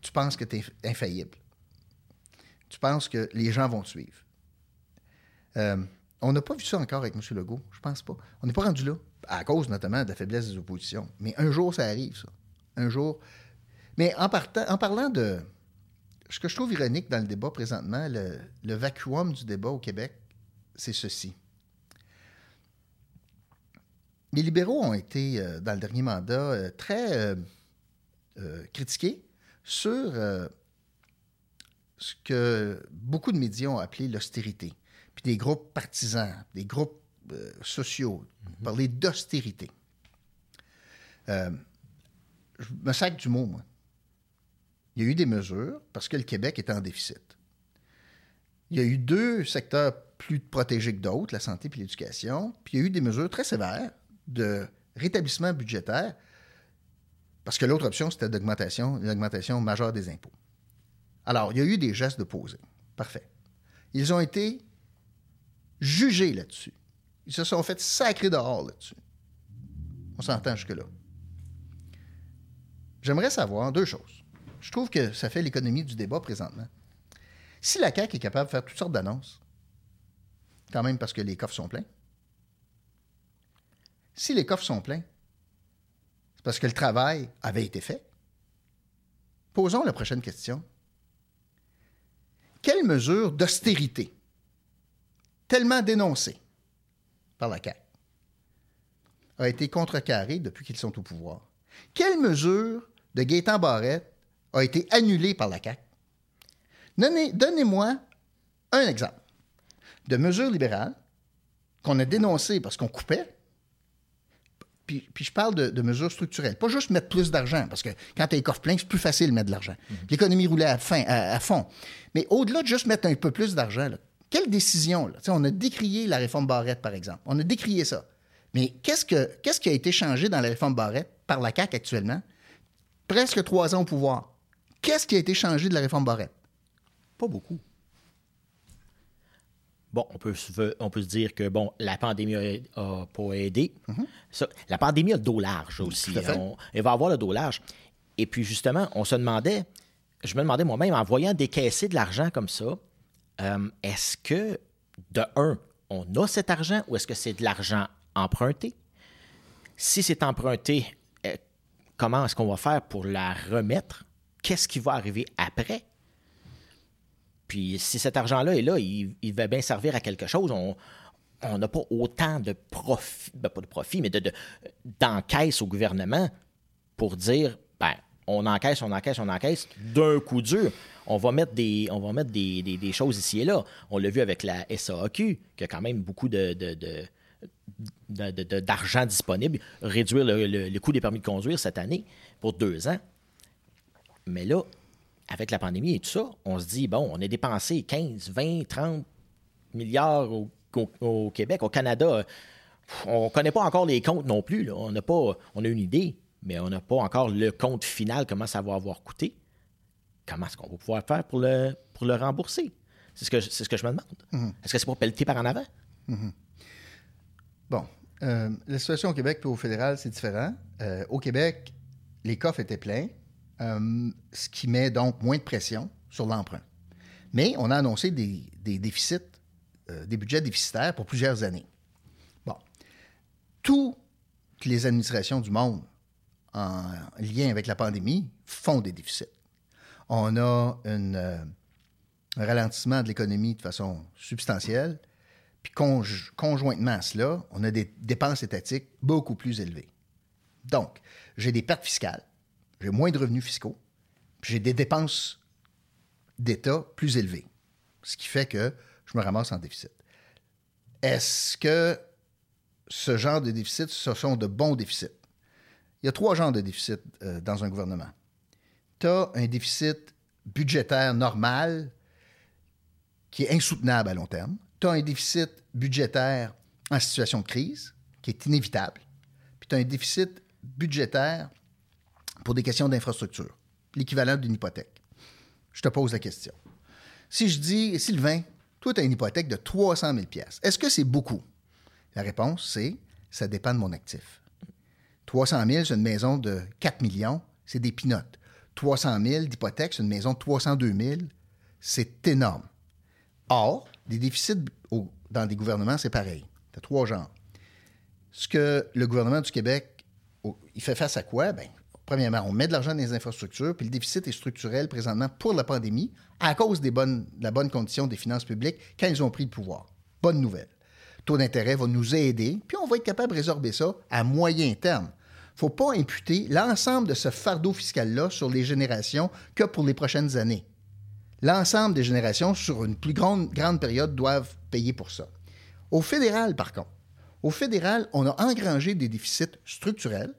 tu penses que tu es infaillible. Tu penses que les gens vont suivre. Euh, on n'a pas vu ça encore avec M. Legault, je pense pas. On n'est pas rendu là, à cause notamment de la faiblesse des oppositions. Mais un jour, ça arrive, ça. Un jour. Mais en parlant de. Ce que je trouve ironique dans le débat présentement, le, vacuum du débat au Québec, c'est ceci. Les libéraux ont été, euh, dans le dernier mandat, euh, très critiqués sur ce que beaucoup de médias ont appelé l'austérité puis des groupes partisans, des groupes euh, sociaux, parler d'austérité. Euh, je me sac du mot, moi. Il y a eu des mesures parce que le Québec est en déficit. Il y a eu deux secteurs plus protégés que d'autres, la santé et l'éducation, puis il y a eu des mesures très sévères de rétablissement budgétaire parce que l'autre option, c'était d'augmentation, une augmentation majeure des impôts. Alors, il y a eu des gestes de poser. Parfait. Ils ont été jugés là-dessus. Ils se sont fait sacrer dehors là-dessus. On s'entend jusque-là. J'aimerais savoir deux choses. Je trouve que ça fait l'économie du débat présentement. Si la CAQ est capable de faire toutes sortes d'annonces, quand même parce que les coffres sont pleins, si les coffres sont pleins, c'est parce que le travail avait été fait. Posons la prochaine question. Quelle mesure d'austérité tellement dénoncé par la CAQ, a été contrecarré depuis qu'ils sont au pouvoir? Quelle mesure de Gaétan Barrette a été annulée par la CAQ? Donnez-moi un exemple de mesure libérale qu'on a dénoncée parce qu'on coupait, puis, je parle de, mesures structurelles. Pas juste mettre plus d'argent, parce que quand tu as les coffres pleins, c'est plus facile de mettre de l'argent. Mhm. L'économie roulait à, à, fond. Mais au-delà de juste mettre un peu plus d'argent, quelle décision? Là? On a décrié la réforme Barrette, par exemple. On a décrié ça. Mais qu'est-ce, que, qu'est-ce qui a été changé dans la réforme Barrette par la CAQ actuellement? Presque trois ans au pouvoir. Qu'est-ce qui a été changé de la réforme Barrette? Pas beaucoup. Bon, on peut, on peut se dire que bon, la pandémie a, pas aidé. Mm-hmm. la pandémie a le dos large aussi. On, elle va avoir le dos large. Et puis justement, on se demandait, je me demandais moi-même, en voyant décaisser de l'argent comme ça, euh, est-ce que, de un, on a cet argent ou est-ce que c'est de l'argent emprunté? Si c'est emprunté, euh, comment est-ce qu'on va faire pour la remettre? Qu'est-ce qui va arriver après? Puis si cet argent-là est là, il, va bien servir à quelque chose. On n'a pas autant de profit, ben, pas de profit, mais de, d'encaisse au gouvernement pour dire, ben, on encaisse, on encaisse, on encaisse d'un coup dur on va mettre des, on va mettre des, choses ici et là. On l'a vu avec la SAQ, qui a quand même beaucoup d'argent disponible, réduire le, coût des permis de conduire cette année pour deux ans. Mais là, avec la pandémie et tout ça, on se dit, bon, on a dépensé 15, 20, 30 milliards au, Québec, au Canada. On ne connaît pas encore les comptes non plus. On, a pas, on a une idée, mais on n'a pas encore le compte final, comment ça va avoir coûté comment est-ce qu'on va pouvoir faire pour le, pour le rembourser? C'est ce, que, c'est ce que je me demande. Mhm. Est-ce que c'est pour pelleter par en avant? Mhm. Bon. Euh, la situation au Québec et au fédéral, c'est différent. Euh, au Québec, les coffres étaient pleins, euh, ce qui met donc moins de pression sur l'emprunt. Mais on a annoncé des, déficits, des budgets déficitaires pour plusieurs années. Bon. Toutes les administrations du monde en lien avec la pandémie font des déficits on a euh, un ralentissement de l'économie de façon substantielle, Puis conjointement à cela, on a des dépenses étatiques beaucoup plus élevées. Donc, j'ai des pertes fiscales, j'ai moins de revenus fiscaux, puis j'ai des dépenses d'État plus élevées. Ce qui fait que je me ramasse en déficit. Est-ce que ce genre de déficit, ce sont de bons déficits? Il y a trois genres de déficits euh, dans un gouvernement. Tu as un déficit budgétaire normal qui est insoutenable à long terme. Tu as un déficit budgétaire en situation de crise qui est inévitable. Puis tu as un déficit budgétaire pour des questions d'infrastructure, l'équivalent d'une hypothèque. Je te pose la question. Si je dis, Sylvain, toi, tu as une hypothèque de 300 000 est-ce que c'est beaucoup? La réponse, c'est ça dépend de mon actif. 300 000, c'est une maison de 4 millions, c'est des pinottes. 300 000 d'hypothèque, c'est une maison de 302 000, c'est énorme. Or, des déficits dans des gouvernements, c'est pareil. Tu as trois genres. Ce que le gouvernement du Québec, il fait face à quoi? Bien, premièrement, on met de l'argent dans les infrastructures, puis le déficit est structurel présentement pour la pandémie à cause de la bonne condition des finances publiques quand ils ont pris le pouvoir. Bonne nouvelle. Le taux d'intérêt va nous aider, puis on va être capable de résorber ça à moyen terme. Il ne faut pas imputer l'ensemble de ce fardeau fiscal-là sur les générations que pour les prochaines années. L'ensemble des générations, sur une plus grande période, doivent payer pour ça. Au fédéral, par contre, au fédéral, on a engrangé des déficits structurels,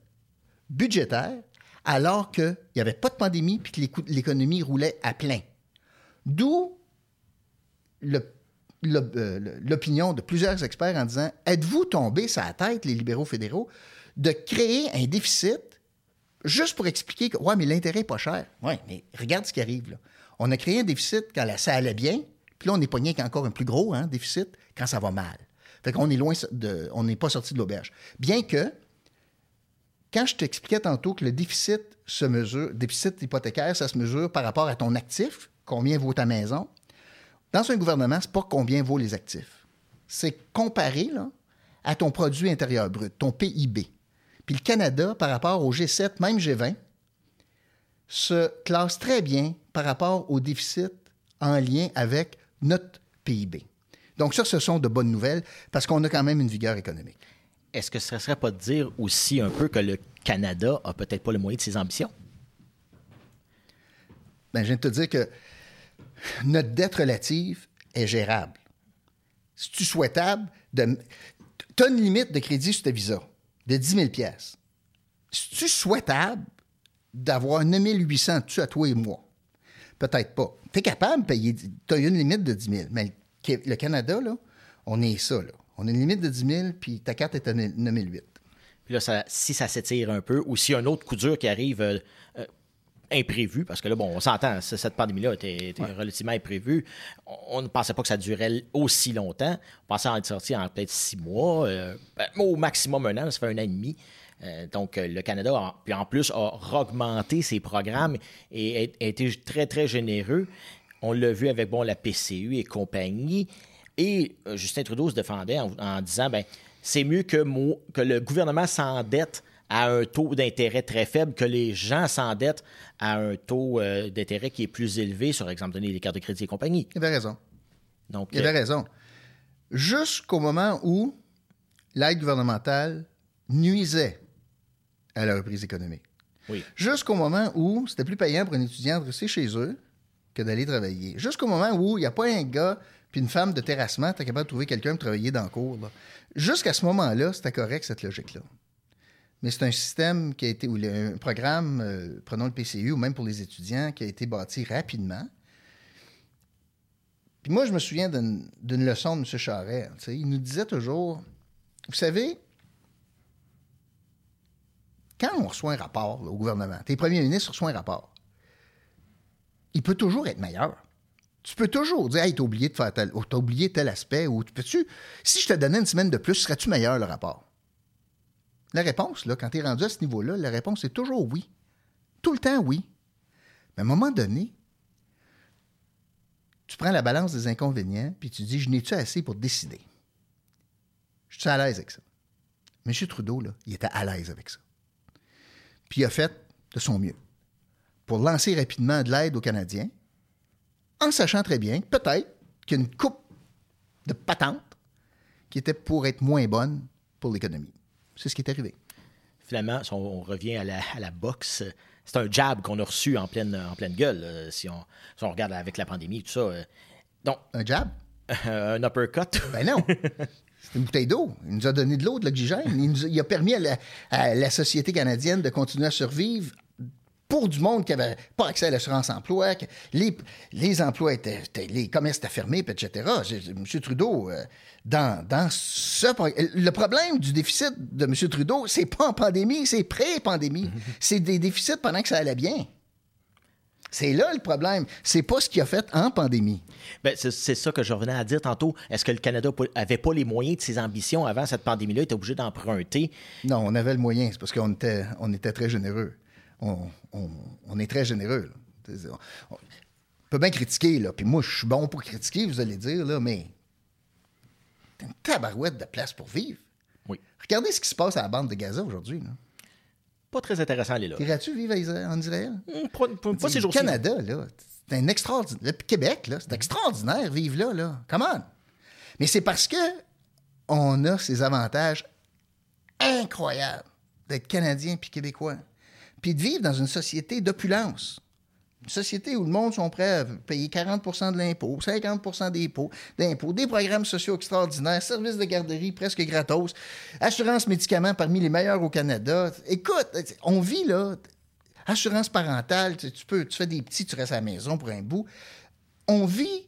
budgétaires, alors qu'il n'y avait pas de pandémie puis que l'économie roulait à plein. D'où euh, l'opinion de plusieurs experts en disant Êtes-vous tombés sur la tête, les libéraux fédéraux, de créer un déficit juste pour expliquer que, ouais, mais l'intérêt n'est pas cher. Oui, mais regarde ce qui arrive. On a créé un déficit quand ça allait bien, puis là, on n'est pas rien qu'encore un plus gros hein, déficit quand ça va mal. Fait qu'on est loin de. On n'est pas sorti de l'auberge. Bien que, quand je t'expliquais tantôt que le déficit se mesure, hypothécaire, ça se mesure par rapport à ton actif, combien vaut ta maison. Dans un gouvernement, c'est pas combien vaut les actifs. C'est comparé à ton produit intérieur brut, ton PIB. Puis le Canada, par rapport au G7, même G20, se classe très bien par rapport au déficit en lien avec notre PIB. Donc ça, ce sont de bonnes nouvelles parce qu'on a quand même une vigueur économique. Est-ce que ce ne serait pas de dire aussi un peu que le Canada a peut-être pas le moyen de ses ambitions? Bien, je viens de te dire que notre dette relative est gérable. C'est-tu souhaitable de... Tu as une limite de crédit sur ta visa de 10 000 C'est-tu souhaitable d'avoir 9 800 tu à toi et moi? Peut-être pas. Tu es capable de payer. Tu as une limite de 10 000. Mais le Canada, là, on est ça. Là. On a une limite de 10 000, puis ta carte est à 9 800. Puis là, si ça s'étire un peu, ou si un autre coup dur qui arrive euh, euh, imprévu, parce que là, bon, on s'entend, cette pandémie-là était, relativement imprévue. On, ne pensait pas que ça durait aussi longtemps. On pensait en être sorti en peut-être six mois, euh, ben, au maximum un an, ça fait un an et demi. Euh, donc, le Canada, puis en plus, a augmenté ses programmes et a, été très, très généreux. On l'a vu avec bon, la PCU et compagnie. Et Justin Trudeau se défendait en, disant ben, c'est mieux que, que le gouvernement s'endette à un taux d'intérêt très faible, que les gens s'endettent à un taux euh, d'intérêt qui est plus élevé, sur exemple donné les cartes de crédit et compagnie. Il avait raison. Donc, il avait euh, raison. Jusqu'au moment où l'aide gouvernementale nuisait à la reprise économique. Oui. Jusqu'au moment où c'était plus payant pour un étudiant de rester chez eux que d'aller travailler. Jusqu'au moment où il n'y a pas un gars puis une femme de terrassement, tu es capable de trouver quelqu'un pour travailler dans le cours. Jusqu'à ce moment-là, c'était correct, cette logique-là mais c'est un système qui a été, ou un programme, euh, prenons le PCU, ou même pour les étudiants, qui a été bâti rapidement. Puis moi, je me souviens d'une leçon de M. Charest. Il nous disait toujours, vous savez, quand on reçoit un rapport au gouvernement, tes premiers ministres reçoivent un rapport, il peut toujours être meilleur. Tu peux toujours dire, hey, t'as oublié de faire tel, t'as oublié tel aspect, ou peux-tu, si je te donnais une semaine de plus, serais-tu meilleur le rapport? La réponse, là, quand tu es rendu à ce niveau-là, la réponse est toujours oui. Tout le temps oui. Mais à un moment donné, tu prends la balance des inconvénients, puis tu dis, je n'ai-tu assez pour décider? Je suis à l'aise avec ça. M. Trudeau, là, il était à l'aise avec ça. Puis il a fait de son mieux pour lancer rapidement de l'aide aux Canadiens, en sachant très bien, peut-être, qu'il y a une coupe de patentes qui était pour être moins bonne pour l'économie. C'est ce qui est arrivé. Finalement, si on revient à la, à la boxe, c'est un jab qu'on a reçu en pleine, en pleine gueule, euh, si, on, si on regarde avec la pandémie, tout ça. euh. Donc, Un jab? un uppercut. Ben non. C'est une bouteille d'eau. Il nous a donné de l'eau, de l'oxygène. Il, nous a, il a permis à la, à la société canadienne de continuer à survivre pour du monde qui n'avait pas accès à l'assurance emploi, que les, les emplois étaient, étaient- les commerces étaient fermés, etc. M. Trudeau, euh, dans, dans ce le problème du déficit de M. Trudeau, c'est pas en pandémie, c'est pré-pandémie. C'est des déficits pendant que ça allait bien. C'est là le problème. C'est pas ce qu'il a fait en pandémie. Ben, c'est c'est ça que je revenais à dire tantôt. Est-ce que le Canada avait pas les moyens de ses ambitions avant cette pandémie-là? Il était obligé d'emprunter? Non, on avait le moyen. C'est parce qu'on était, on était très généreux. On, on- on est très généreux. là. On, peut bien critiquer, là. Puis moi, je suis bon pour critiquer, vous allez dire, là, mais t'as une tabarouette de place pour vivre. Oui. Regardez ce qui se passe à la bande de Gaza aujourd'hui. là. Pas très intéressant, aller là. Irais-tu vivre en Israël? Pas, pas- pas ces le jours-ci. Canada, là, c'est un extraordinaire. Le Québec, là, c'est extraordinaire vivre là, là. Come on. Mais c'est parce que on a ces avantages incroyables d'être Canadien puis Québécois. Puis de vivre dans une société d'opulence. Une société où le monde sont prêts à payer 40% de l'impôt, 50% d'impôts, d'impôts, des programmes sociaux extraordinaires, services de garderie presque gratos, assurance médicaments parmi les meilleurs au Canada. Écoute, on vit là, assurance parentale, tu, tu peux, tu fais des petits, tu restes à la maison pour un bout. On vit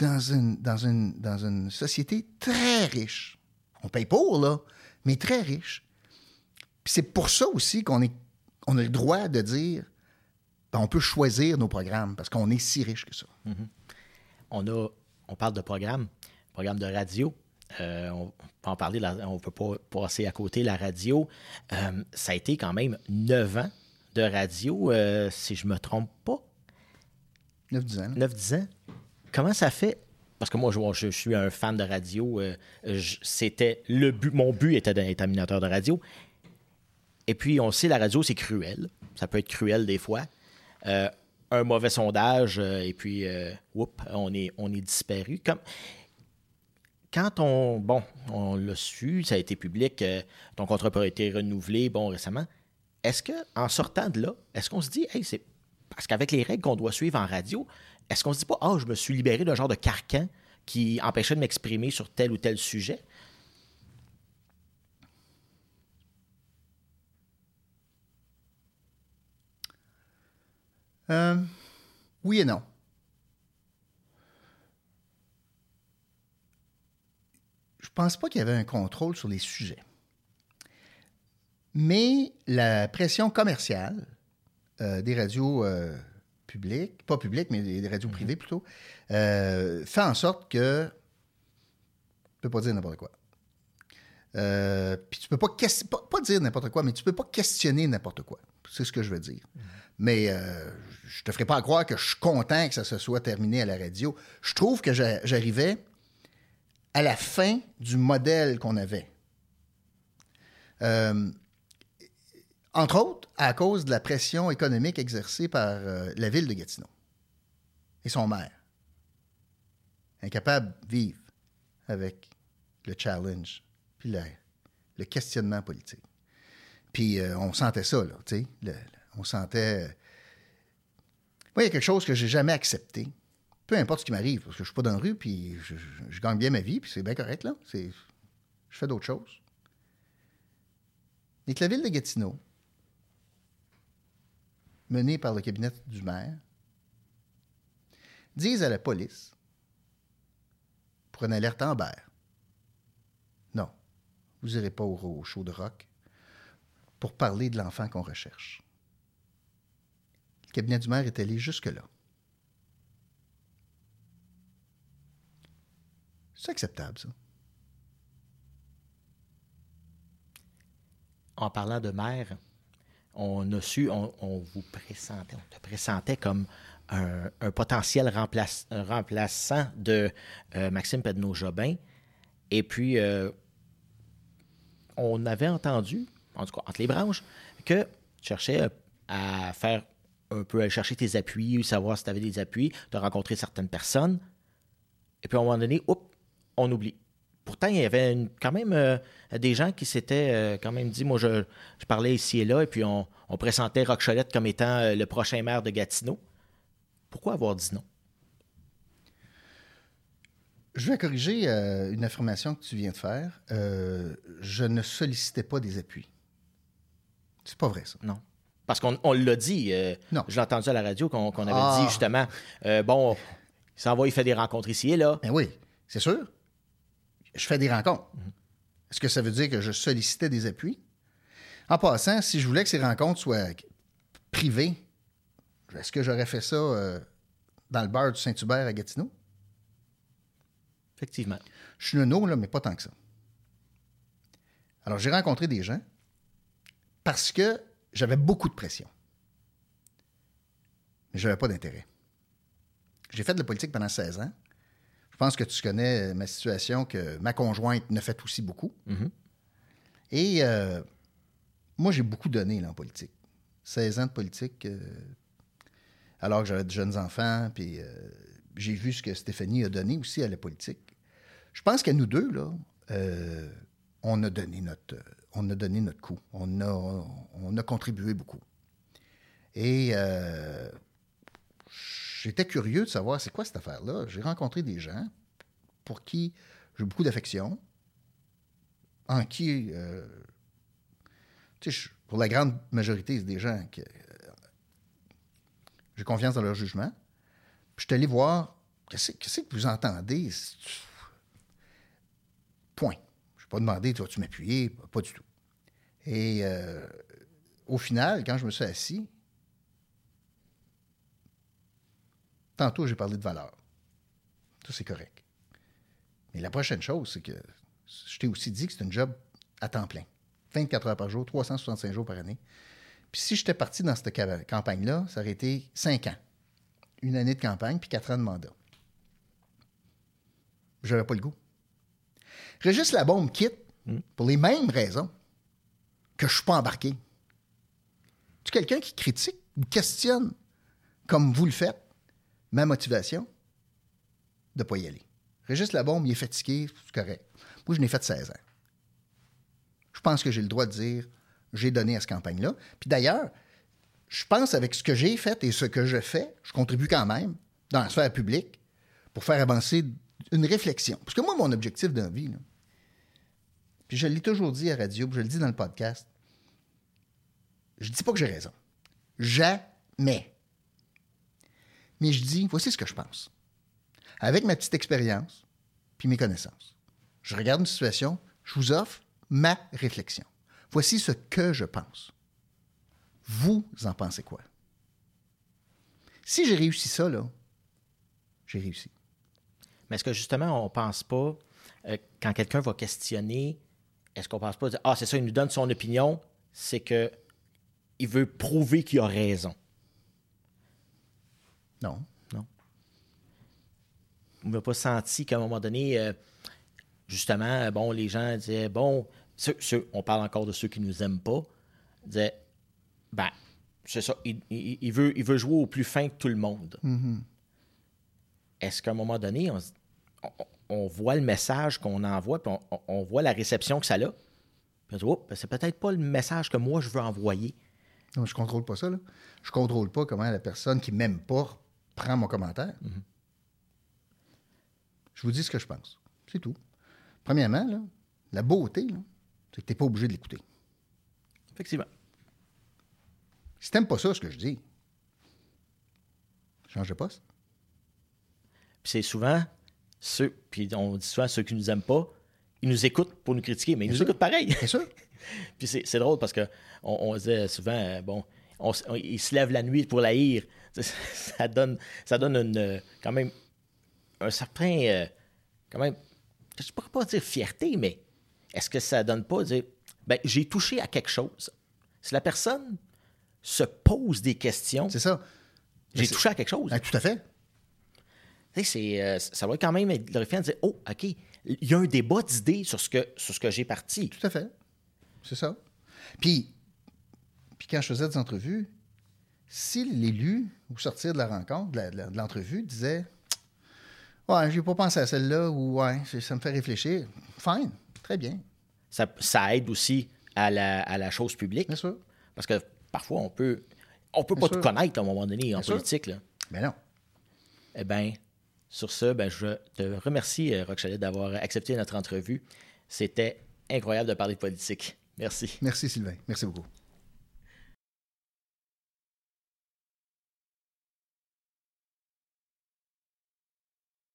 dans une, dans une, dans une société très riche. On paye pour, là, mais très riche. Puis c'est pour ça aussi qu'on est, on a le droit de dire ben, on peut choisir nos programmes parce qu'on est si riche que ça. On, a, on parle de programme, programme de radio. Euh, on peut en parler, on ne peut pas passer à côté la radio. Euh, ça a été quand même neuf ans de radio, euh, si je me trompe pas. 9-10 ans. 9-10 ans. Comment ça fait? Parce que moi, je, je suis un fan de radio. euh, c'était le but, mon but était d'être animateur de radio. Et puis, on sait, la radio, c'est cruel. Ça peut être cruel des fois. Euh, un mauvais sondage, euh, et puis, euh, whoop, on est, on est disparu. Comme, quand on, bon, on l'a su, ça a été public, euh, ton contrat pas été renouvelé, bon, récemment. Est-ce que, en sortant de là, est-ce qu'on se dit, hey, c'est parce qu'avec les règles qu'on doit suivre en radio, est-ce qu'on se dit pas, ah, je me suis libéré d'un genre de carcan qui empêchait de m'exprimer sur tel ou tel sujet? Euh, oui et non. Je pense pas qu'il y avait un contrôle sur les sujets. Mais la pression commerciale euh, des radios euh, publiques, pas publiques, mais des, radios privées plutôt, euh, fait en sorte que tu peux pas dire n'importe quoi. Puis tu peux pas, pas, pas dire n'importe quoi, mais tu peux pas questionner n'importe quoi. C'est ce que je veux dire. Mais euh, je te ferai pas croire que je suis content que ça se soit terminé à la radio. Je trouve que j'a- j'arrivais à la fin du modèle qu'on avait. Euh, entre autres, à cause de la pression économique exercée par euh, la ville de Gatineau et son maire. Incapable de vivre avec le challenge, puis le, questionnement politique. Puis euh, on sentait ça, là, tu sais. On sentait... Moi, il y a quelque chose que j'ai jamais accepté. Peu importe ce qui m'arrive, parce que je suis pas dans la rue, puis je, gagne bien ma vie, puis c'est bien correct, là. C'est, je fais d'autres choses. Mais que la ville de Gatineau, menée par le cabinet du maire, dise à la police, pour une alerte Amber, non, vous n'irez pas au, au show de rock pour parler de l'enfant qu'on recherche. Cabinet du maire est allé jusque-là. C'est acceptable, ça. En parlant de maire, on a su, on, vous pressentait, on te pressentait comme un, potentiel remplaçant de euh, Maxime Pedneau-Jobin. Et puis, euh, on avait entendu, en tout cas entre les branches, que tu cherchais à faire un peu, à chercher tes appuis, savoir si tu avais des appuis, de rencontrer certaines personnes. Et puis, à un moment donné, hop, on oublie. pourtant, il y avait une- quand même euh, des gens qui s'étaient euh, quand même dit, moi, je, je parlais ici et là, et puis on, on présentait Rock Cholette comme étant euh, le prochain maire de Gatineau. Pourquoi avoir dit non? Je vais corriger une affirmation que tu viens de faire. Je ne sollicitais pas des appuis. C'est pas vrai, ça. Non. Parce qu'on on l'a dit, euh, Non. je l'ai entendu à la radio qu'on avait Ah. dit justement, euh, bon, il s'en va, il fait des rencontres ici et là. Ben oui, c'est sûr. Je fais des rencontres. Est-ce que ça veut dire que je sollicitais des appuis? En passant, si je voulais que ces rencontres soient privées, est-ce que j'aurais fait ça euh, dans le bar du Saint-Hubert à Gatineau? Effectivement. Je suis nono, là, mais pas tant que ça. Alors, j'ai rencontré des gens parce que j'avais beaucoup de pression. Mais je n'avais pas d'intérêt. J'ai fait de la politique pendant 16 ans. Je pense que tu connais ma situation, que ma conjointe ne fait aussi beaucoup. Mhm. Et euh, moi, j'ai beaucoup donné là, en politique. 16 ans de politique, euh, alors que j'avais de jeunes enfants, puis euh, j'ai vu ce que Stéphanie a donné aussi à la politique. Je pense qu'à nous deux, là, euh, on, a donné notre, coup. On a, on a contribué beaucoup. Et euh, j'étais curieux de savoir c'est quoi cette affaire-là. J'ai rencontré des gens pour qui j'ai beaucoup d'affection, en qui, euh, pour la grande majorité, c'est des gens que euh, j'ai confiance dans leur jugement. Puis je suis allé voir, qu'est-ce qu'est-ce que vous entendez? Point. Je pas demandé, tu vas-tu m'appuyer? Pas du tout. Et euh, au final, quand je me suis assis, tantôt, j'ai parlé de valeur. Ça, c'est correct. Mais la prochaine chose, c'est que je t'ai aussi dit que c'est un job à temps plein. 24 heures par jour, 365 jours par année. Puis si j'étais parti dans cette ca- campagne-là, ça aurait été 5 ans. Une année de campagne, puis 4 ans de mandat. J'aurais pas le goût. Régis Labombe quitte pour les mêmes raisons que je suis pas embarqué. Tu es quelqu'un qui critique ou questionne, comme vous le faites, ma motivation de ne pas y aller? Régis Labombe, il est fatigué, c'est correct. Moi, je n'ai fait 16 ans. Je pense que j'ai le droit de dire j'ai donné à cette campagne-là. Puis d'ailleurs, je pense avec ce que j'ai fait et ce que je fais, je contribue quand même dans la sphère publique pour faire avancer une réflexion. Parce que moi, mon objectif dans la vie, puis je l'ai toujours dit à radio, je le dis dans le podcast, je dis pas que j'ai raison. Jamais. Mais je dis, voici ce que je pense. Avec ma petite expérience, puis mes connaissances. Je regarde une situation, je vous offre ma réflexion. Voici ce que je pense. Vous en pensez quoi? Si j'ai réussi ça, là, j'ai réussi. Mais est-ce que justement, on pense pas, euh, quand quelqu'un va questionner, est-ce qu'on pense pas, dire, ah, c'est ça, il nous donne son opinion, c'est que il veut prouver qu'il a raison. Non. On n'a pas senti qu'à un moment donné, euh, justement, bon, les gens disaient, bon, ceux, on parle encore de ceux qui ne nous aiment pas, disaient, ben, c'est ça, il, veut, il veut jouer au plus fin que tout le monde. Est-ce qu'à un moment donné, on, voit le message qu'on envoie, puis on, voit la réception que ça a, puis on se dit, oh, ben, c'est peut-être pas le message que moi je veux envoyer. Non, je contrôle pas ça. Là. Je contrôle pas comment la personne qui m'aime pas prend mon commentaire. Je vous dis ce que je pense. C'est tout. Premièrement, là, la beauté, c'est que tu n'es pas obligé de l'écouter. Effectivement. Si tu n'aimes pas ça, ce que je dis, change de poste. Puis c'est souvent ceux, puis on dit souvent ceux qui nous aiment pas, ils nous écoutent pour nous critiquer, mais ils nous sûr. écoutent pareil. Bien sûr. Puis c'est c'est drôle parce que on, disait souvent, euh, bon, on, s- on- il se lève la nuit pour la haïr. Ça donne, ça donne une, euh, quand même un certain, euh, quand même, je ne pourrais pas dire fierté, mais est-ce que ça donne pas dire, ben, j'ai touché à quelque chose. Si la personne se pose des questions, C'est ça. j'ai touché à quelque chose. Ben, tout à fait c'est, euh, ça va quand même être glorifiant de dire Oh, OK, il y a un débat d'idées sur ce que, sur ce que j'ai parti. Tout à fait. C'est ça. Puis, puis quand je faisais des entrevues, si l'élu, au sortir de la rencontre, de l'entrevue, disait Ouais, je j'ai pas pensé à celle-là ou ouais, ça me fait réfléchir, fine, très bien. Ça, aide aussi à la, à la, chose publique. Bien sûr. Parce que parfois, on peut. On peut pas sûr. tout connaître à un moment donné en politique. Mais ben non. Eh bien, sur ce, ben, je te remercie, euh, Roch d'avoir accepté notre entrevue. C'était incroyable de parler politique. Merci. Merci, Sylvain. Merci beaucoup.